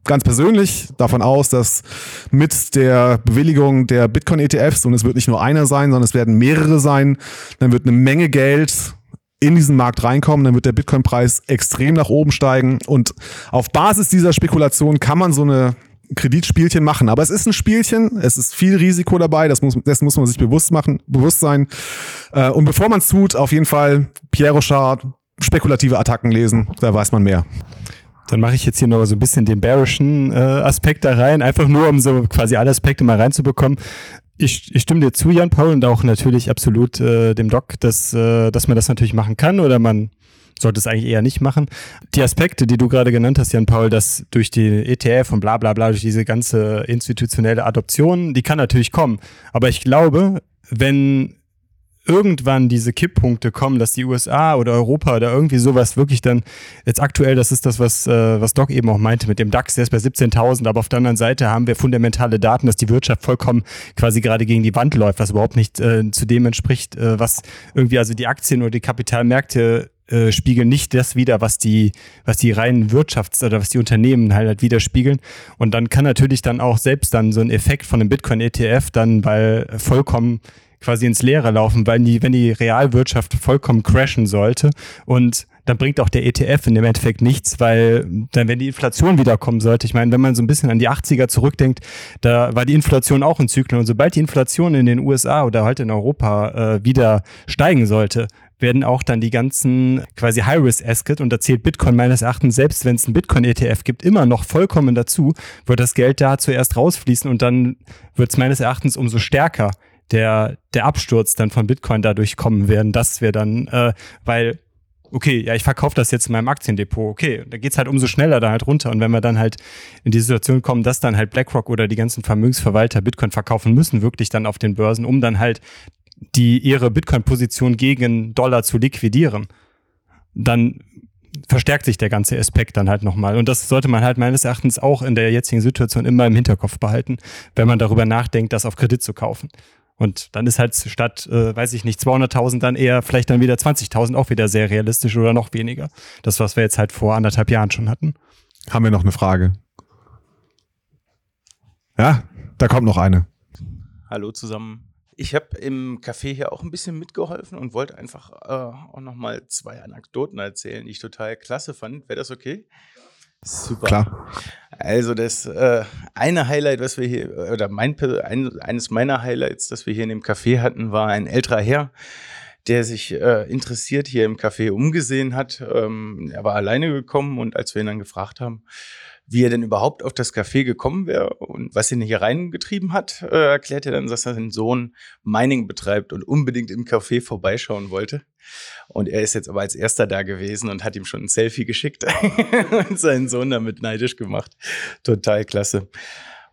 ganz persönlich davon aus, dass mit der Bewilligung der Bitcoin-ETFs, und es wird nicht nur einer sein, sondern es werden mehrere sein, dann wird eine Menge Geld in diesen Markt reinkommen, dann wird der Bitcoin-Preis extrem nach oben steigen. Und auf Basis dieser Spekulation kann man so eine Kreditspielchen machen. Aber es ist ein Spielchen, es ist viel Risiko dabei, das muss, das muss man sich bewusst machen, bewusst sein. Äh, und bevor man es tut, auf jeden Fall Pierre Rochard, spekulative Attacken lesen, da weiß man mehr. Dann mache ich jetzt hier noch so ein bisschen den bearischen äh, Aspekt da rein, einfach nur um so quasi alle Aspekte mal reinzubekommen. Ich, ich stimme dir zu, Jan Paul, und auch natürlich absolut äh, dem Doc, dass, äh, dass man das natürlich machen kann oder man sollte es eigentlich eher nicht machen. Die Aspekte, die du gerade genannt hast, Jan Paul, dass durch die ETF und bla bla bla, durch diese ganze institutionelle Adoption, die kann natürlich kommen. Aber ich glaube, wenn irgendwann diese Kipppunkte kommen, dass die USA oder Europa oder irgendwie sowas wirklich dann, jetzt aktuell, das ist das, was, äh, was Doc eben auch meinte mit dem DAX, der ist bei 17.000, aber auf der anderen Seite haben wir fundamentale Daten, dass die Wirtschaft vollkommen quasi gerade gegen die Wand läuft, was überhaupt nicht äh, zu dem entspricht, äh, was irgendwie also die Aktien oder die Kapitalmärkte äh, spiegeln nicht das wieder, was die, was die reinen Wirtschafts- oder was die Unternehmen halt, halt widerspiegeln. Und dann kann natürlich dann auch selbst dann so ein Effekt von einem Bitcoin-ETF dann, weil vollkommen quasi ins Leere laufen, weil die, wenn die Realwirtschaft vollkommen crashen sollte und dann bringt auch der ETF in dem Endeffekt nichts, weil dann, wenn die Inflation wiederkommen sollte, ich meine, wenn man so ein bisschen an die 80er zurückdenkt, da war die Inflation auch in Zyklen und sobald die Inflation in den USA oder halt in Europa äh, wieder steigen sollte, werden auch dann die ganzen quasi High-Risk-Asset und da zählt Bitcoin meines Erachtens, selbst wenn es einen Bitcoin-ETF gibt, immer noch vollkommen dazu, wird das Geld da zuerst rausfließen und dann wird es meines Erachtens umso stärker der, der Absturz dann von Bitcoin dadurch kommen werden. Das wäre dann, äh, weil okay, ja, ich verkaufe das jetzt in meinem Aktiendepot, okay, da geht's halt umso schneller da halt runter. Und wenn wir dann halt in die Situation kommen, dass dann halt BlackRock oder die ganzen Vermögensverwalter Bitcoin verkaufen müssen, wirklich dann auf den Börsen, um dann halt die ihre Bitcoin-Position gegen Dollar zu liquidieren, dann verstärkt sich der ganze Aspekt dann halt nochmal. Und das sollte man halt meines Erachtens auch in der jetzigen Situation immer im Hinterkopf behalten, wenn man darüber nachdenkt, das auf Kredit zu kaufen. Und dann ist halt statt, äh, weiß ich nicht, 200.000 dann eher vielleicht dann wieder 20.000 auch wieder sehr realistisch oder noch weniger. Das, was wir jetzt halt vor anderthalb Jahren schon hatten. Haben wir noch eine Frage? Ja, da kommt noch eine. Hallo zusammen. Ich habe im Café hier auch ein bisschen mitgeholfen und wollte einfach äh, auch noch mal zwei Anekdoten erzählen, die ich total klasse fand. Wäre das okay? Super. Klar. Also das äh, eine Highlight, was wir hier, oder mein, ein, eines meiner Highlights, das wir hier in dem Café hatten, war ein älterer Herr, der sich äh, interessiert hier im Café umgesehen hat. Ähm, er war alleine gekommen und als wir ihn dann gefragt haben, wie er denn überhaupt auf das Café gekommen wäre und was ihn hier reingetrieben hat, äh, erklärt er dann, dass er seinen Sohn Mining betreibt und unbedingt im Café vorbeischauen wollte. Und er ist jetzt aber als erster da gewesen und hat ihm schon ein Selfie geschickt und seinen Sohn damit neidisch gemacht. Total klasse.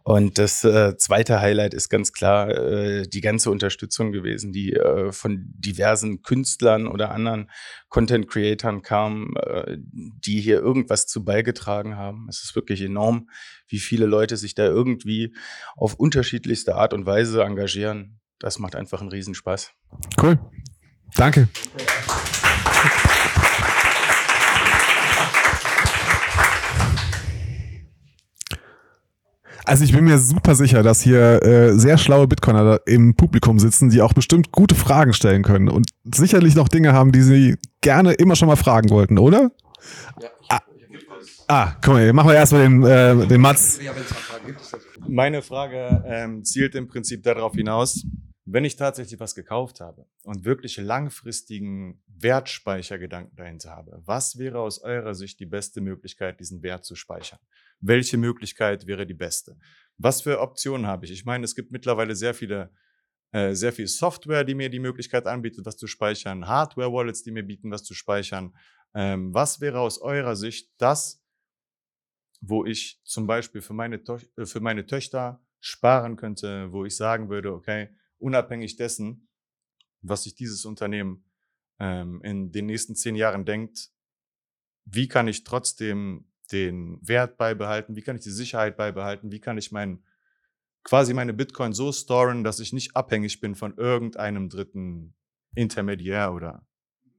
Und das äh, zweite Highlight ist ganz klar äh, die ganze Unterstützung gewesen, die äh, von diversen Künstlern oder anderen Content-Creatern kam, äh, die hier irgendwas zu beigetragen haben. Es ist wirklich enorm, wie viele Leute sich da irgendwie auf unterschiedlichste Art und Weise engagieren. Das macht einfach einen Riesenspaß. Cool. Danke. Also ich bin mir super sicher, dass hier äh, sehr schlaue Bitcoiner im Publikum sitzen, die auch bestimmt gute Fragen stellen können und sicherlich noch Dinge haben, die sie gerne immer schon mal fragen wollten, oder? Ja, ah, ah, guck mal, machen wir erstmal den, äh, den Mats. Meine Frage ähm, zielt im Prinzip darauf hinaus, wenn ich tatsächlich was gekauft habe und wirklich langfristigen Wertspeichergedanken dahinter habe. Was wäre aus eurer Sicht die beste Möglichkeit, diesen Wert zu speichern? Welche Möglichkeit wäre die beste? Was für Optionen habe ich? Ich meine, es gibt mittlerweile sehr viele, äh, sehr viel Software, die mir die Möglichkeit anbietet, was zu speichern, Hardware-Wallets, die mir bieten, was zu speichern. Ähm, was wäre aus eurer Sicht das, wo ich zum Beispiel für meine, äh, für meine Töchter sparen könnte, wo ich sagen würde, okay, unabhängig dessen, was sich dieses Unternehmen ähm, in den nächsten zehn Jahren denkt, wie kann ich trotzdem den Wert beibehalten, wie kann ich die Sicherheit beibehalten, wie kann ich mein, quasi meine Bitcoin so storen, dass ich nicht abhängig bin von irgendeinem dritten Intermediär oder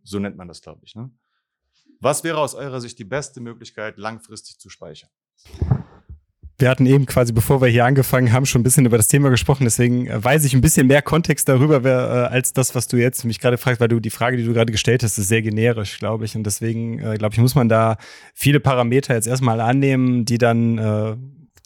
so nennt man das, glaube ich. Ne? Was wäre aus eurer Sicht die beste Möglichkeit, langfristig zu speichern? Wir hatten eben quasi, bevor wir hier angefangen haben, schon ein bisschen über das Thema gesprochen. Deswegen äh, weiß ich ein bisschen mehr Kontext darüber, wer, äh, als das, was du jetzt mich gerade fragst, weil du die Frage, die du gerade gestellt hast, ist sehr generisch, glaube ich. Und deswegen, äh, glaube ich, muss man da viele Parameter jetzt erstmal annehmen, die dann äh,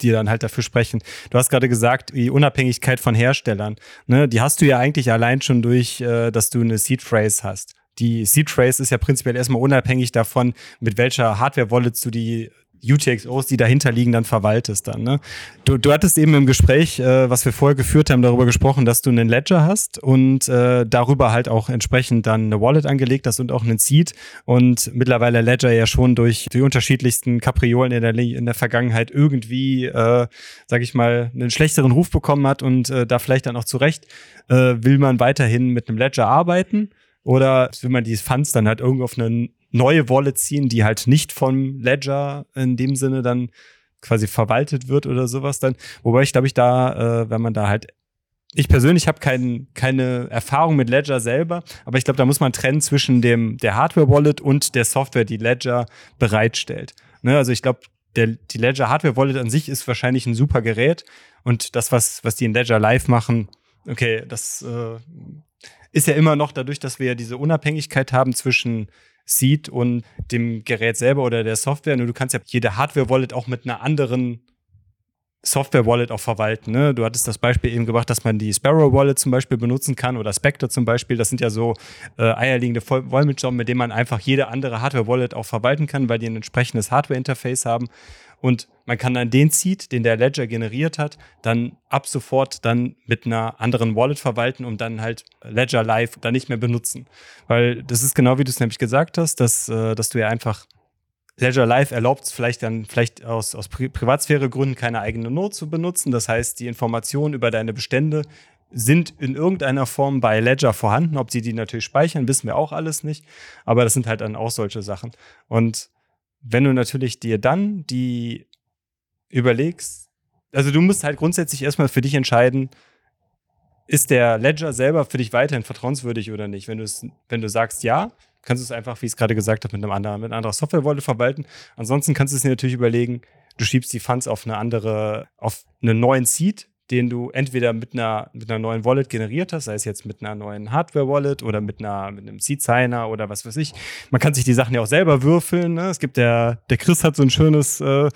die dann halt dafür sprechen. Du hast gerade gesagt, die Unabhängigkeit von Herstellern. Ne, die hast du ja eigentlich allein schon durch, äh, dass du eine Seed Phrase hast. Die Seed Trace ist ja prinzipiell erstmal unabhängig davon, mit welcher Hardware-Wallet du die UTXOs, die dahinter liegen, dann verwaltest dann. Ne? Du, du hattest eben im Gespräch, äh, was wir vorher geführt haben, darüber gesprochen, dass du einen Ledger hast und äh, darüber halt auch entsprechend dann eine Wallet angelegt hast und auch einen Seed und mittlerweile Ledger ja schon durch die unterschiedlichsten Kapriolen in der, in der Vergangenheit irgendwie, äh, sag ich mal, einen schlechteren Ruf bekommen hat und äh, da vielleicht dann auch zurecht, äh, will man weiterhin mit einem Ledger arbeiten oder will man die Funds dann halt irgendwo auf einen neue Wallet ziehen, die halt nicht vom Ledger in dem Sinne dann quasi verwaltet wird oder sowas dann. Wobei ich glaube ich da, äh, wenn man da halt ich persönlich habe kein, keine Erfahrung mit Ledger selber, aber ich glaube, da muss man trennen zwischen dem der Hardware-Wallet und der Software, die Ledger bereitstellt. Ne? Also ich glaube, die Ledger Hardware-Wallet an sich ist wahrscheinlich ein super Gerät und das, was, was die in Ledger Live machen, okay, das äh, ist ja immer noch dadurch, dass wir ja diese Unabhängigkeit haben zwischen sieht und dem Gerät selber oder der Software. Nur du kannst ja jede Hardware-Wallet auch mit einer anderen Software-Wallet auch verwalten. Ne? Du hattest das Beispiel eben gebracht, dass man die Sparrow-Wallet zum Beispiel benutzen kann oder Spectre zum Beispiel. Das sind ja so äh, eierlegende Wollmilchsaugen, mit denen man einfach jede andere Hardware-Wallet auch verwalten kann, weil die ein entsprechendes Hardware-Interface haben. Und man kann dann den Seed, den der Ledger generiert hat, dann ab sofort dann mit einer anderen Wallet verwalten und dann halt Ledger Live dann nicht mehr benutzen. Weil das ist genau wie du es nämlich gesagt hast, dass, äh, dass du ja einfach Ledger Live erlaubt es vielleicht dann vielleicht aus, aus Pri Privatsphäregründen keine eigene Note zu benutzen. Das heißt, die Informationen über deine Bestände sind in irgendeiner Form bei Ledger vorhanden. Ob sie die natürlich speichern, wissen wir auch alles nicht. Aber das sind halt dann auch solche Sachen. Und wenn du natürlich dir dann die überlegst, also du musst halt grundsätzlich erstmal für dich entscheiden, ist der Ledger selber für dich weiterhin vertrauenswürdig oder nicht? Wenn du es, wenn du sagst ja, kannst du es einfach, wie ich es gerade gesagt habe, mit einem anderen, mit einer anderen Software-Wallet verwalten. Ansonsten kannst du es dir natürlich überlegen, du schiebst die Funds auf eine andere, auf einen neuen Seed, den du entweder mit einer, mit einer neuen Wallet generiert hast, sei es jetzt mit einer neuen Hardware-Wallet oder mit, einer, mit einem Seed-Signer oder was weiß ich. Man kann sich die Sachen ja auch selber würfeln. Ne? Es gibt der, der Chris hat so ein schönes, äh,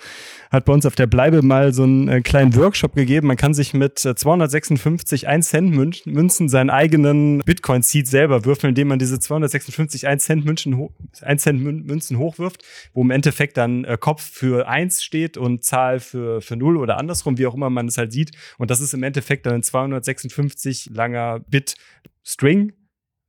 hat bei uns auf der Bleibe mal so einen äh, kleinen Workshop gegeben. Man kann sich mit äh, 256 1 Cent Münzen seinen eigenen Bitcoin-Seed selber würfeln, indem man diese 256 1 Cent Münzen, 1 Cent Münzen hochwirft, wo im Endeffekt dann äh, Kopf für 1 steht und Zahl für, für 0 oder andersrum, wie auch immer man es halt sieht. Das ist im Endeffekt dann ein 256 langer Bit-String,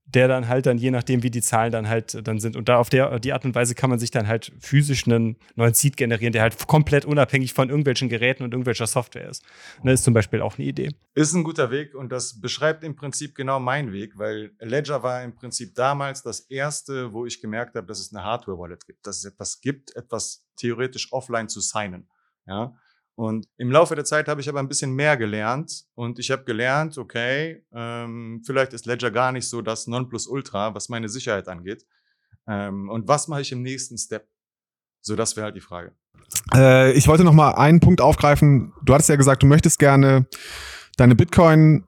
der dann halt dann, je nachdem, wie die Zahlen dann halt dann sind. Und da auf der, die Art und Weise kann man sich dann halt physisch einen neuen Seed generieren, der halt komplett unabhängig von irgendwelchen Geräten und irgendwelcher Software ist. Das ne, ist zum Beispiel auch eine Idee. Ist ein guter Weg und das beschreibt im Prinzip genau meinen Weg, weil Ledger war im Prinzip damals das erste, wo ich gemerkt habe, dass es eine Hardware-Wallet gibt, dass es etwas gibt, etwas theoretisch offline zu signen. Ja, und im Laufe der Zeit habe ich aber ein bisschen mehr gelernt und ich habe gelernt, okay, ähm, vielleicht ist Ledger gar nicht so das Nonplusultra, was meine Sicherheit angeht. Ähm, und was mache ich im nächsten Step? So, das wäre halt die Frage. Äh, ich wollte noch mal einen Punkt aufgreifen. Du hattest ja gesagt, du möchtest gerne deine Bitcoin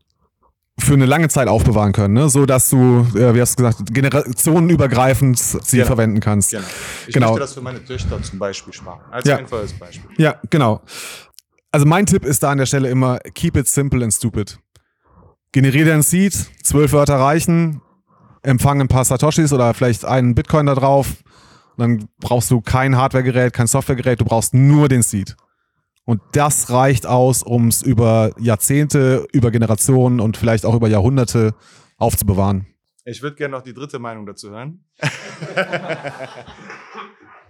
für eine lange Zeit aufbewahren können, ne? so dass du, äh, wie hast du gesagt, generationenübergreifend sie genau. verwenden kannst. Genau. Ich genau. möchte das für meine Töchter zum Beispiel sparen. Als ja. einfaches Beispiel. Ja, genau. Also mein Tipp ist da an der Stelle immer, keep it simple and stupid. Generiere ein Seed, zwölf Wörter reichen, empfangen ein paar Satoshis oder vielleicht einen Bitcoin da drauf. Dann brauchst du kein Hardwaregerät, kein Softwaregerät, du brauchst nur den Seed. Und das reicht aus, um es über Jahrzehnte, über Generationen und vielleicht auch über Jahrhunderte aufzubewahren. Ich würde gerne noch die dritte Meinung dazu hören.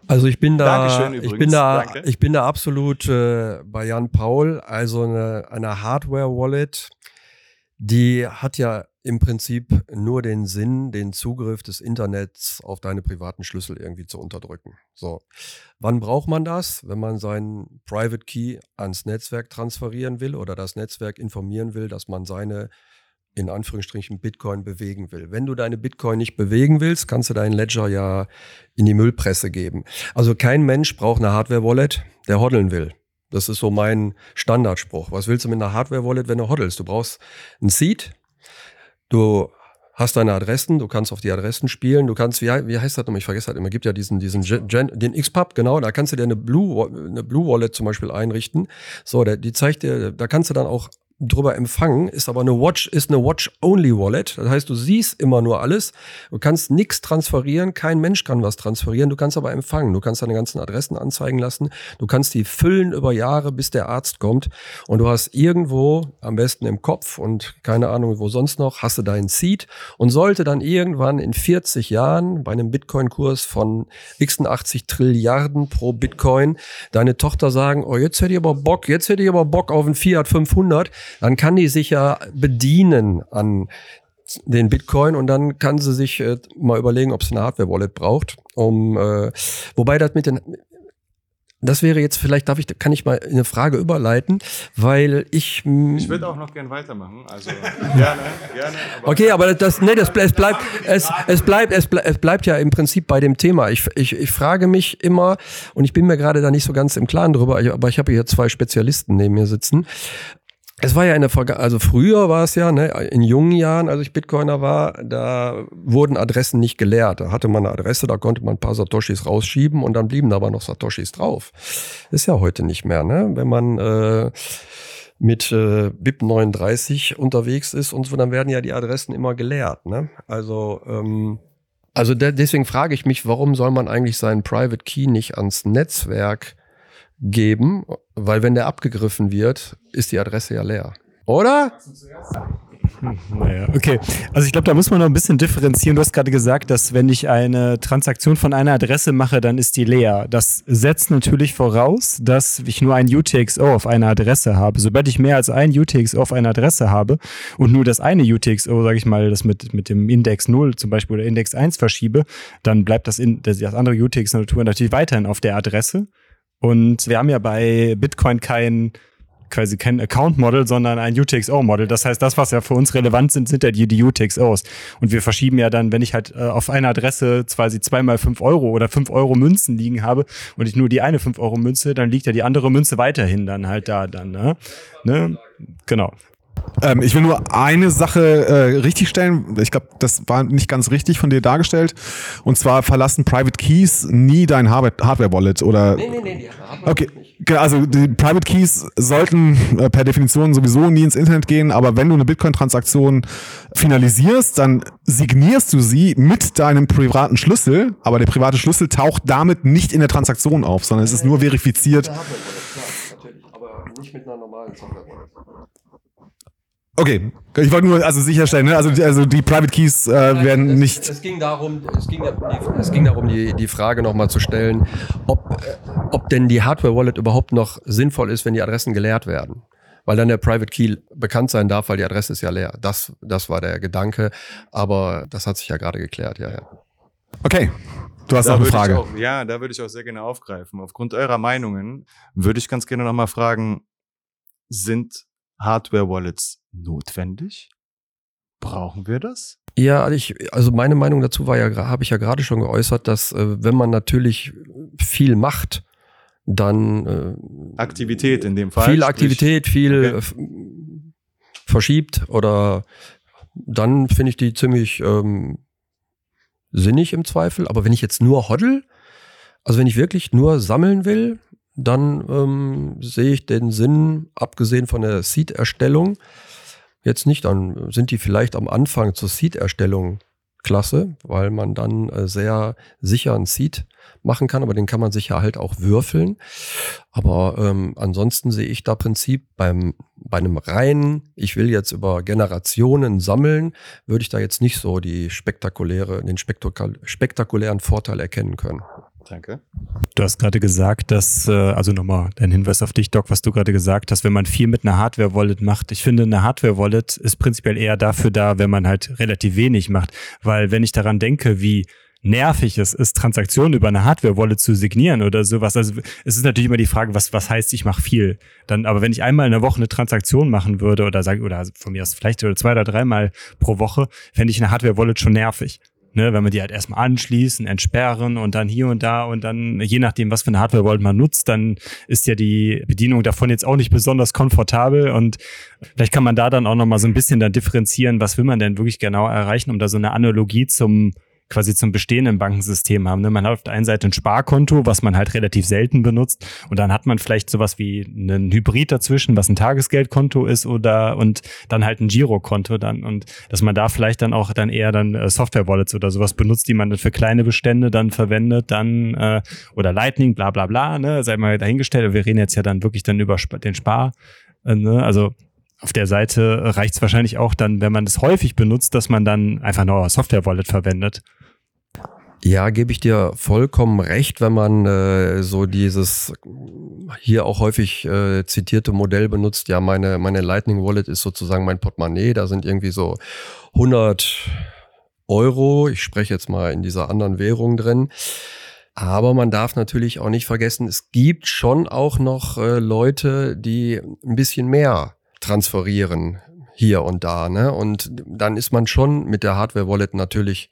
Also ich bin da, ich bin da, danke. ich bin da absolut äh, bei Jan Paul. Also eine, eine Hardware-Wallet, die hat ja im Prinzip nur den Sinn, den Zugriff des Internets auf deine privaten Schlüssel irgendwie zu unterdrücken. So, wann braucht man das? Wenn man seinen Private Key ans Netzwerk transferieren will oder das Netzwerk informieren will, dass man seine in Anführungsstrichen Bitcoin bewegen will. Wenn du deine Bitcoin nicht bewegen willst, kannst du deinen Ledger ja in die Müllpresse geben. Also kein Mensch braucht eine Hardware-Wallet, der hoddeln will. Das ist so mein Standardspruch. Was willst du mit einer Hardware-Wallet, wenn du hoddelst? Du brauchst ein Seed, du hast deine Adressen, du kannst auf die Adressen spielen, du kannst, wie, wie heißt das nochmal? Ich vergesse das immer, gibt ja diesen, diesen Gen, den XPub, genau, da kannst du dir eine Blue, eine Blue Wallet zum Beispiel einrichten. So, die zeigt dir, da kannst du dann auch drüber empfangen, ist aber eine Watch, ist eine Watch-Only-Wallet. Das heißt, du siehst immer nur alles. Du kannst nichts transferieren, kein Mensch kann was transferieren, du kannst aber empfangen. Du kannst deine ganzen Adressen anzeigen lassen, du kannst die füllen über Jahre, bis der Arzt kommt und du hast irgendwo, am besten im Kopf und keine Ahnung wo sonst noch, hast du deinen Seed und sollte dann irgendwann in 40 Jahren bei einem Bitcoin-Kurs von 86 Trilliarden pro Bitcoin deine Tochter sagen, oh, jetzt hätte ich aber Bock, jetzt hätte ich aber Bock auf einen Fiat 500, dann kann die sich ja bedienen an den Bitcoin und dann kann sie sich äh, mal überlegen, ob sie eine Hardware-Wallet braucht. Um, äh, wobei das mit den das wäre jetzt vielleicht, darf ich, kann ich mal eine Frage überleiten, weil ich. Ich würde auch noch gern weitermachen. Also gerne, gerne. Aber Okay, aber das, nee, das, es bleibt, es, es bleibt, es, ble- es bleibt ja im Prinzip bei dem Thema. Ich, ich, ich frage mich immer, und ich bin mir gerade da nicht so ganz im Klaren drüber, aber ich habe hier zwei Spezialisten neben mir sitzen. Es war ja in der Verga also früher war es ja, ne, in jungen Jahren, als ich Bitcoiner war, da wurden Adressen nicht geleert. Da hatte man eine Adresse, da konnte man ein paar Satoshis rausschieben und dann blieben da aber noch Satoshis drauf. Ist ja heute nicht mehr, ne? Wenn man äh, mit äh, BIP 39 unterwegs ist und so, dann werden ja die Adressen immer geleert. Ne? Also, ähm, also de deswegen frage ich mich, warum soll man eigentlich seinen Private Key nicht ans Netzwerk geben? Weil wenn der abgegriffen wird, ist die Adresse ja leer. Oder? Naja, okay. Also ich glaube, da muss man noch ein bisschen differenzieren. Du hast gerade gesagt, dass wenn ich eine Transaktion von einer Adresse mache, dann ist die leer. Das setzt natürlich voraus, dass ich nur ein UTXO auf einer Adresse habe. Sobald ich mehr als ein UTXO auf einer Adresse habe und nur das eine UTXO, sage ich mal, das mit, mit dem Index 0 zum Beispiel oder Index 1 verschiebe, dann bleibt das, in, das, andere UTXO natürlich weiterhin auf der Adresse. Und wir haben ja bei Bitcoin kein quasi kein Account-Model, sondern ein UTXO-Model. Das heißt, das, was ja für uns relevant sind, sind ja die, die UTXOs. Und wir verschieben ja dann, wenn ich halt äh, auf einer Adresse quasi zweimal fünf Euro oder fünf Euro Münzen liegen habe und ich nur die eine fünf Euro Münze, dann liegt ja die andere Münze weiterhin dann halt da dann, ne? ne? Genau. Ähm, ich will nur eine Sache äh, richtig stellen. Ich glaube, das war nicht ganz richtig von dir dargestellt. Und zwar verlassen Private Keys nie dein Hardware- Hardware-Wallet oder. nee, nee, die Okay, genau, also die Private Keys sollten äh, per Definition sowieso nie ins Internet gehen, aber wenn du eine Bitcoin-Transaktion finalisierst, dann signierst du sie mit deinem privaten Schlüssel, aber der private Schlüssel taucht damit nicht in der Transaktion auf, sondern es ist nur verifiziert. natürlich, aber nicht mit einer normalen Software. Okay, ich wollte nur also sicherstellen, ne? also, die- also die Private Keys äh, werden es, nicht. Es ging darum, es ging, die, es ging darum, die, die Frage nochmal zu stellen, ob, äh, ob denn die Hardware-Wallet überhaupt noch sinnvoll ist, wenn die Adressen geleert werden. Weil dann der Private Key bekannt sein darf, weil die Adresse ist ja leer. Das, das war der Gedanke. Aber das hat sich ja gerade geklärt, ja, ja. Okay, du hast da noch eine Frage. Auch, ja, da würde ich auch sehr gerne aufgreifen. Aufgrund eurer Meinungen würde ich ganz gerne nochmal fragen, sind Hardware-Wallets notwendig? Brauchen wir das? Ja, also ich, also meine Meinung dazu war ja, habe ich ja gerade schon geäußert, dass äh, wenn man natürlich viel macht, dann äh, Aktivität in dem Fall. viel Aktivität, viel Okay. verschiebt oder dann finde ich die ziemlich ähm, sinnig im Zweifel. Aber wenn ich jetzt nur hoddle, also wenn ich wirklich nur sammeln will, dann ähm, sehe ich den Sinn, abgesehen von der Seed-Erstellung, jetzt nicht. Dann sind die vielleicht am Anfang zur Seed-Erstellung klasse, weil man dann äh, sehr sicher ein Seed machen kann, aber den kann man sich ja halt auch würfeln. Aber ähm, ansonsten sehe ich da Prinzip beim bei einem reinen, ich will jetzt über Generationen sammeln, würde ich da jetzt nicht so die spektakuläre, den spektakulären Vorteil erkennen können. Danke. Du hast gerade gesagt, dass, äh, also nochmal dein Hinweis auf dich, Doc, was du gerade gesagt hast, wenn man viel mit einer Hardware-Wallet macht. Ich finde, eine Hardware-Wallet ist prinzipiell eher dafür da, wenn man halt relativ wenig macht. Weil wenn ich daran denke, wie nervig es ist, Transaktionen über eine Hardware-Wallet zu signieren oder sowas. Also es ist natürlich immer die Frage, was, was heißt, ich mache viel. Dann, aber wenn ich einmal in der Woche eine Transaktion machen würde oder sage, oder von mir aus vielleicht oder zwei oder dreimal pro Woche, fände ich eine Hardware-Wallet schon nervig. Ne, wenn man die halt erstmal anschließen, entsperren und dann hier und da und dann, je nachdem, was für eine Hardware-Wallet man nutzt, dann ist ja die Bedienung davon jetzt auch nicht besonders komfortabel und vielleicht kann man da dann auch nochmal so ein bisschen dann differenzieren, was will man denn wirklich genau erreichen, um da so eine Analogie zum quasi zum bestehenden Bankensystem haben. Ne? Man hat auf der einen Seite ein Sparkonto, was man halt relativ selten benutzt und dann hat man vielleicht sowas wie einen Hybrid dazwischen, was ein Tagesgeldkonto ist oder und dann halt ein Girokonto dann und dass man da vielleicht dann auch dann eher dann äh, Software-Wallets oder sowas benutzt, die man dann für kleine Bestände dann verwendet, dann äh, oder Lightning, bla bla bla, ne, sei mal dahingestellt. Wir reden jetzt ja dann wirklich dann über den Spar, äh, ne? also auf der Seite reicht es wahrscheinlich auch dann, wenn man es häufig benutzt, dass man dann einfach nur Software-Wallet verwendet. Ja, gebe ich dir vollkommen recht, wenn man äh, so dieses hier auch häufig äh, zitierte Modell benutzt. Ja, meine, meine Lightning Wallet ist sozusagen mein Portemonnaie. Da sind irgendwie so 100 Euro. Ich spreche jetzt mal in dieser anderen Währung drin. Aber man darf natürlich auch nicht vergessen, es gibt schon auch noch äh, Leute, die ein bisschen mehr transferieren hier und da. Ne? Und dann ist man schon mit der Hardware-Wallet natürlich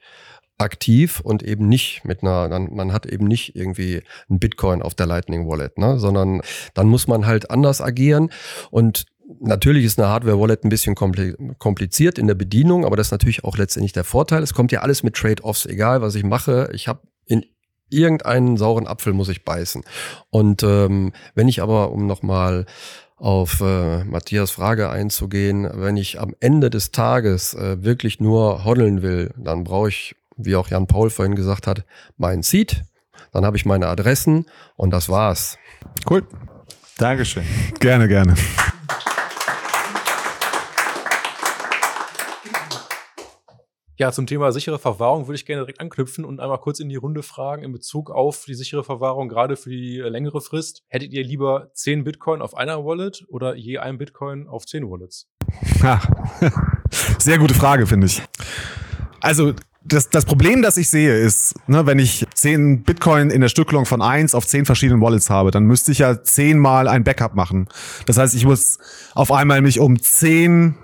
aktiv und eben nicht mit einer, dann, man hat eben nicht irgendwie ein Bitcoin auf der Lightning Wallet, ne, sondern dann muss man halt anders agieren und Natürlich ist eine Hardware-Wallet ein bisschen kompliziert in der Bedienung, aber das ist natürlich auch letztendlich der Vorteil. Es kommt ja alles mit Trade-offs, egal was ich mache. Ich habe in irgendeinen sauren Apfel muss ich beißen. Und ähm, wenn ich aber, um nochmal auf äh, Matthias Frage einzugehen, wenn ich am Ende des Tages äh, wirklich nur hodeln will, dann brauche ich wie auch Jan Paul vorhin gesagt hat, mein Seed. Dann habe ich meine Adressen und das war's. Cool. Dankeschön. Gerne, gerne. Ja, zum Thema sichere Verwahrung würde ich gerne direkt anknüpfen und einmal kurz in die Runde fragen in Bezug auf die sichere Verwahrung, gerade für die äh, längere Frist. Hättet ihr lieber 10 Bitcoin auf einer Wallet oder je ein Bitcoin auf 10 Wallets? Sehr gute Frage, finde ich. Also das, das Problem, das ich sehe, ist, ne, wenn ich zehn Bitcoin in der Stückelung von eins auf zehn verschiedenen Wallets habe, dann müsste ich ja zehnmal ein Backup machen. Das heißt, ich muss auf einmal mich um zehn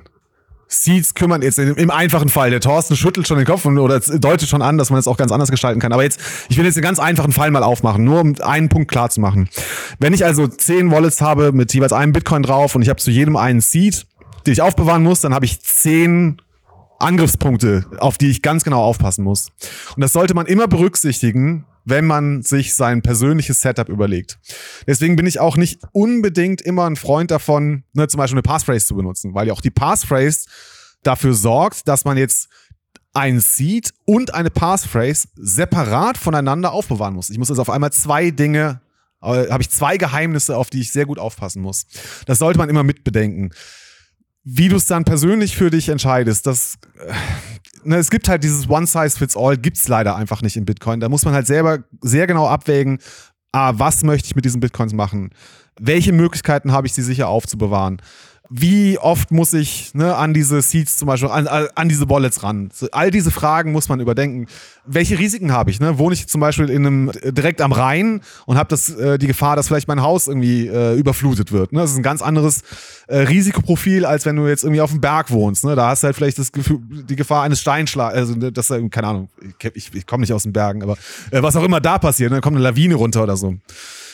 Seeds kümmern. Jetzt im einfachen Fall, der Thorsten schüttelt schon den Kopf und, oder deutet schon an, dass man es auch ganz anders gestalten kann. Aber jetzt, ich will jetzt einen ganz einfachen Fall mal aufmachen, nur um einen Punkt klar zu machen. Wenn ich also zehn Wallets habe mit jeweils einem Bitcoin drauf und ich habe zu jedem einen Seed, den ich aufbewahren muss, dann habe ich zehn Angriffspunkte, auf die ich ganz genau aufpassen muss. Und das sollte man immer berücksichtigen, wenn man sich sein persönliches Setup überlegt. Deswegen bin ich auch nicht unbedingt immer ein Freund davon, ne, zum Beispiel eine Passphrase zu benutzen, weil ja auch die Passphrase dafür sorgt, dass man jetzt ein Seed und eine Passphrase separat voneinander aufbewahren muss. Ich muss also auf einmal zwei Dinge, äh, habe ich zwei Geheimnisse, auf die ich sehr gut aufpassen muss. Das sollte man immer mitbedenken wie du es dann persönlich für dich entscheidest, das, äh, ne, es gibt halt dieses One Size Fits All, gibt's leider einfach nicht in Bitcoin. Da muss man halt selber sehr genau abwägen, ah, was möchte ich mit diesen Bitcoins machen? Welche Möglichkeiten habe ich, sie sicher aufzubewahren? Wie oft muss ich ne, an diese Seeds zum Beispiel, an, an diese Wallets ran? All diese Fragen muss man überdenken. Welche Risiken habe ich? Ne? Wohne ich zum Beispiel in einem direkt am Rhein und habe das äh, die Gefahr, dass vielleicht mein Haus irgendwie äh, überflutet wird? Ne? Das ist ein ganz anderes äh, Risikoprofil, als wenn du jetzt irgendwie auf dem Berg wohnst. Ne? Da hast du halt vielleicht das Gefühl, die Gefahr eines Steinschlags, also ne, das keine Ahnung, ich, ich, komme nicht aus den Bergen, aber äh, was auch immer da passiert, ne? kommt eine Lawine runter oder so.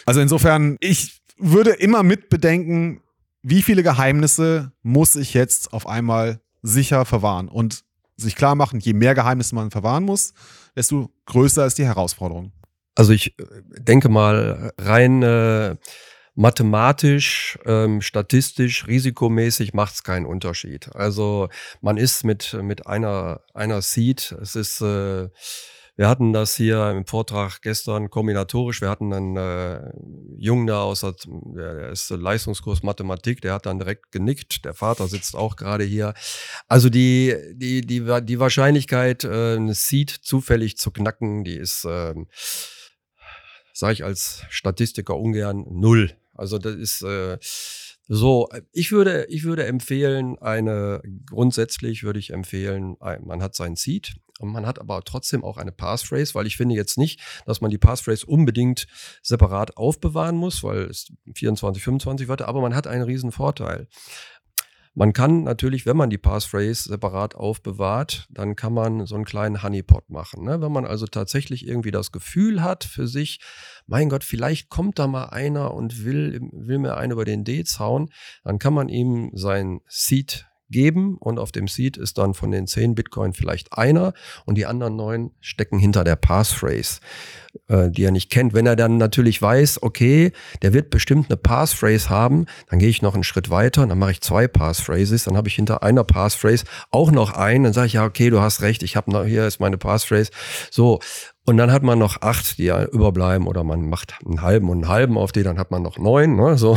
Also insofern, ich würde immer mit bedenken, wie viele Geheimnisse muss ich jetzt auf einmal sicher verwahren? Und sich klar machen, je mehr Geheimnisse man verwahren muss, desto größer ist die Herausforderung. Also ich äh, denke mal rein äh, mathematisch, ähm, statistisch, risikomäßig macht es keinen Unterschied. Also man ist mit, mit einer, einer Seed, es ist äh, wir hatten das hier im Vortrag gestern kombinatorisch. Wir hatten einen äh, Jungen da aus der, der ist Leistungskurs Mathematik, der hat dann direkt genickt. Der Vater sitzt auch gerade hier. Also die, die, die, die Wahrscheinlichkeit, äh, eine Seed zufällig zu knacken, die ist, äh, sage ich als Statistiker ungern, null. Also das ist äh, so, ich würde, ich würde empfehlen, eine, grundsätzlich würde ich empfehlen, man hat sein Seed, und man hat aber trotzdem auch eine Passphrase, weil ich finde jetzt nicht, dass man die Passphrase unbedingt separat aufbewahren muss, weil es 24, 25 Wörter, aber man hat einen riesen Vorteil. Man kann natürlich, wenn man die Passphrase separat aufbewahrt, dann kann man so einen kleinen Honeypot machen. Ne? Wenn man also tatsächlich irgendwie das Gefühl hat für sich, mein Gott, vielleicht kommt da mal einer und will, will mir einen über den D zauen, dann kann man ihm sein Seed geben und auf dem Seed ist dann von den zehn Bitcoin vielleicht einer und die anderen neun stecken hinter der Passphrase, äh, die er nicht kennt. Wenn er dann natürlich weiß, okay, der wird bestimmt eine Passphrase haben, dann gehe ich noch einen Schritt weiter, dann mache ich zwei Passphrases, dann habe ich hinter einer Passphrase auch noch einen, dann sage ich ja, okay, du hast recht, ich habe noch hier ist meine Passphrase. So und dann hat man noch acht, die ja überbleiben, oder man macht einen halben und einen halben auf die, dann hat man noch neun. Ne? So.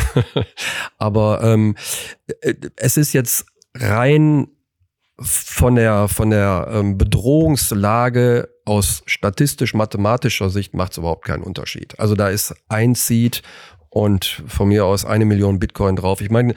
Aber ähm, äh, es ist jetzt rein von der, von der ähm, Bedrohungslage aus statistisch-mathematischer Sicht macht es überhaupt keinen Unterschied. Also da ist ein Seed und von mir aus eine Million Bitcoin drauf. Ich meine,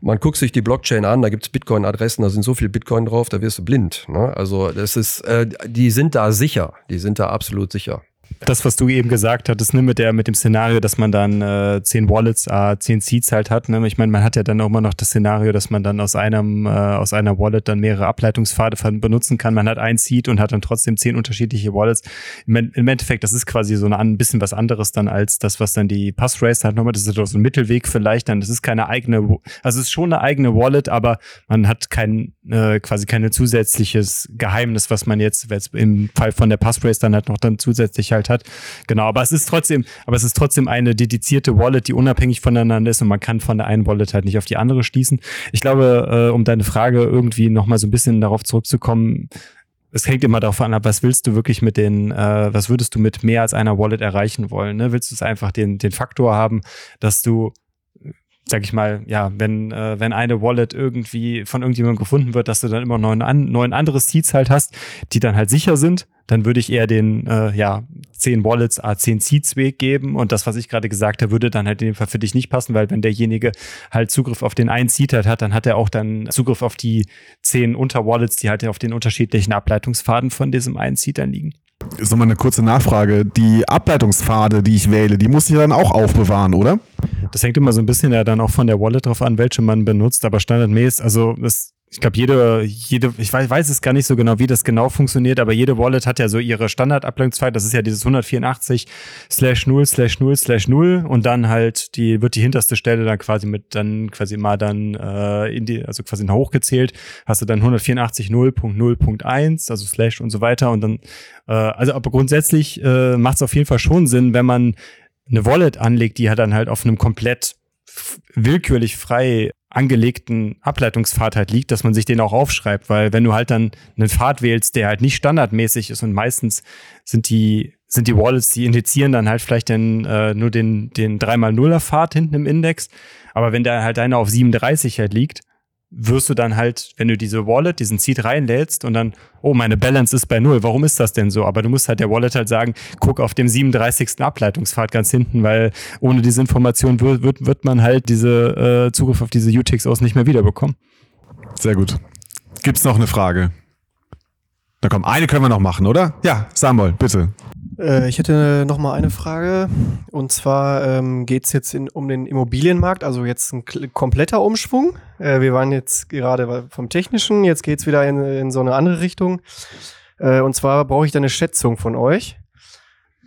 man guckt sich die Blockchain an, da gibt's Bitcoin-Adressen, da sind so viel Bitcoin drauf, da wirst du blind. Ne? Also das ist, äh, die sind da sicher, die sind da absolut sicher das, was du eben gesagt hattest, ne, mit der, mit dem Szenario, dass man dann äh, zehn Wallets, äh, zehn Seeds halt hat. Ne? Ich meine, man hat ja dann auch immer noch das Szenario, dass man dann aus einem, äh, aus einer Wallet dann mehrere Ableitungspfade benutzen kann. Man hat ein Seed und hat dann trotzdem zehn unterschiedliche Wallets. Im, Im, Endeffekt, das ist quasi so ein bisschen was anderes dann als das, was dann die Passphrase hat. Nochmal, das ist so ein Mittelweg vielleicht dann. Das ist keine eigene, also es ist schon eine eigene Wallet, aber man hat kein, äh, quasi keine zusätzliches Geheimnis, was man jetzt, jetzt im Fall von der Passphrase dann halt noch dann zusätzlich halt hat. Genau, aber es ist trotzdem, aber es ist trotzdem eine dedizierte Wallet, die unabhängig voneinander ist und man kann von der einen Wallet halt nicht auf die andere schließen. Ich glaube, äh, um deine Frage irgendwie nochmal so ein bisschen darauf zurückzukommen, es hängt immer darauf an, was willst du wirklich mit den, äh, was würdest du mit mehr als einer Wallet erreichen wollen? Ne? Willst du es einfach den, den Faktor haben, dass du sag ich mal, ja, wenn, äh, wenn eine Wallet irgendwie von irgendjemandem gefunden wird, dass du dann immer neun, an, neun andere Seeds halt hast, die dann halt sicher sind, dann würde ich eher den, äh, ja, zehn Wallets, A10 Seeds Weg geben und das, was ich gerade gesagt habe, würde dann halt in dem Fall für dich nicht passen, weil wenn derjenige halt Zugriff auf den einen Seed halt hat, dann hat er auch dann Zugriff auf die zehn Unterwallets, die halt auf den unterschiedlichen Ableitungsfaden von diesem einen Seed dann liegen. Ist nochmal eine kurze Nachfrage. Die Ableitungspfade, die ich wähle, die muss ich dann auch aufbewahren, oder? Das hängt immer so ein bisschen ja dann auch von der Wallet drauf an, welche man benutzt, aber standardmäßig, also es ich glaube, jede, jede, ich weiß, weiß es gar nicht so genau, wie das genau funktioniert, aber jede Wallet hat ja so ihre Standard-Ablenkungszeit. Das ist ja dieses 184 slash 0 slash 0 slash 0 und dann halt die, wird die hinterste Stelle dann quasi mit dann quasi mal dann äh, in die, also quasi hochgezählt. Hast du dann 184 0.0.1, also slash und so weiter und dann, äh, also aber grundsätzlich äh, macht es auf jeden Fall schon Sinn, wenn man eine Wallet anlegt, die hat dann halt auf einem komplett willkürlich frei angelegten Ableitungspfad halt liegt, dass man sich den auch aufschreibt, weil wenn du halt dann einen Pfad wählst, der halt nicht standardmäßig ist und meistens sind die sind die Wallets, die indizieren dann halt vielleicht dann äh, nur den den 3x0er Pfad hinten im Index, aber wenn der halt einer auf 37 halt liegt, wirst du dann halt, wenn du diese Wallet, diesen Seed reinlädst und dann, oh, meine Balance ist bei null, warum ist das denn so? Aber du musst halt der Wallet halt sagen, guck auf dem 37. Ableitungspfad ganz hinten, weil ohne diese Information wird, wird, wird man halt diese äh, Zugriff auf diese UTXOs nicht mehr wiederbekommen. Sehr gut. Gibt's noch eine Frage? Na komm, eine können wir noch machen, oder? Ja, Samuel, bitte. Äh, ich hätte noch mal eine Frage. Und zwar ähm, geht es jetzt in, um den Immobilienmarkt, also jetzt ein kompletter Umschwung. Äh, wir waren jetzt gerade vom Technischen, jetzt geht es wieder in, in, so eine andere Richtung. Äh, und zwar brauche ich da eine Schätzung von euch.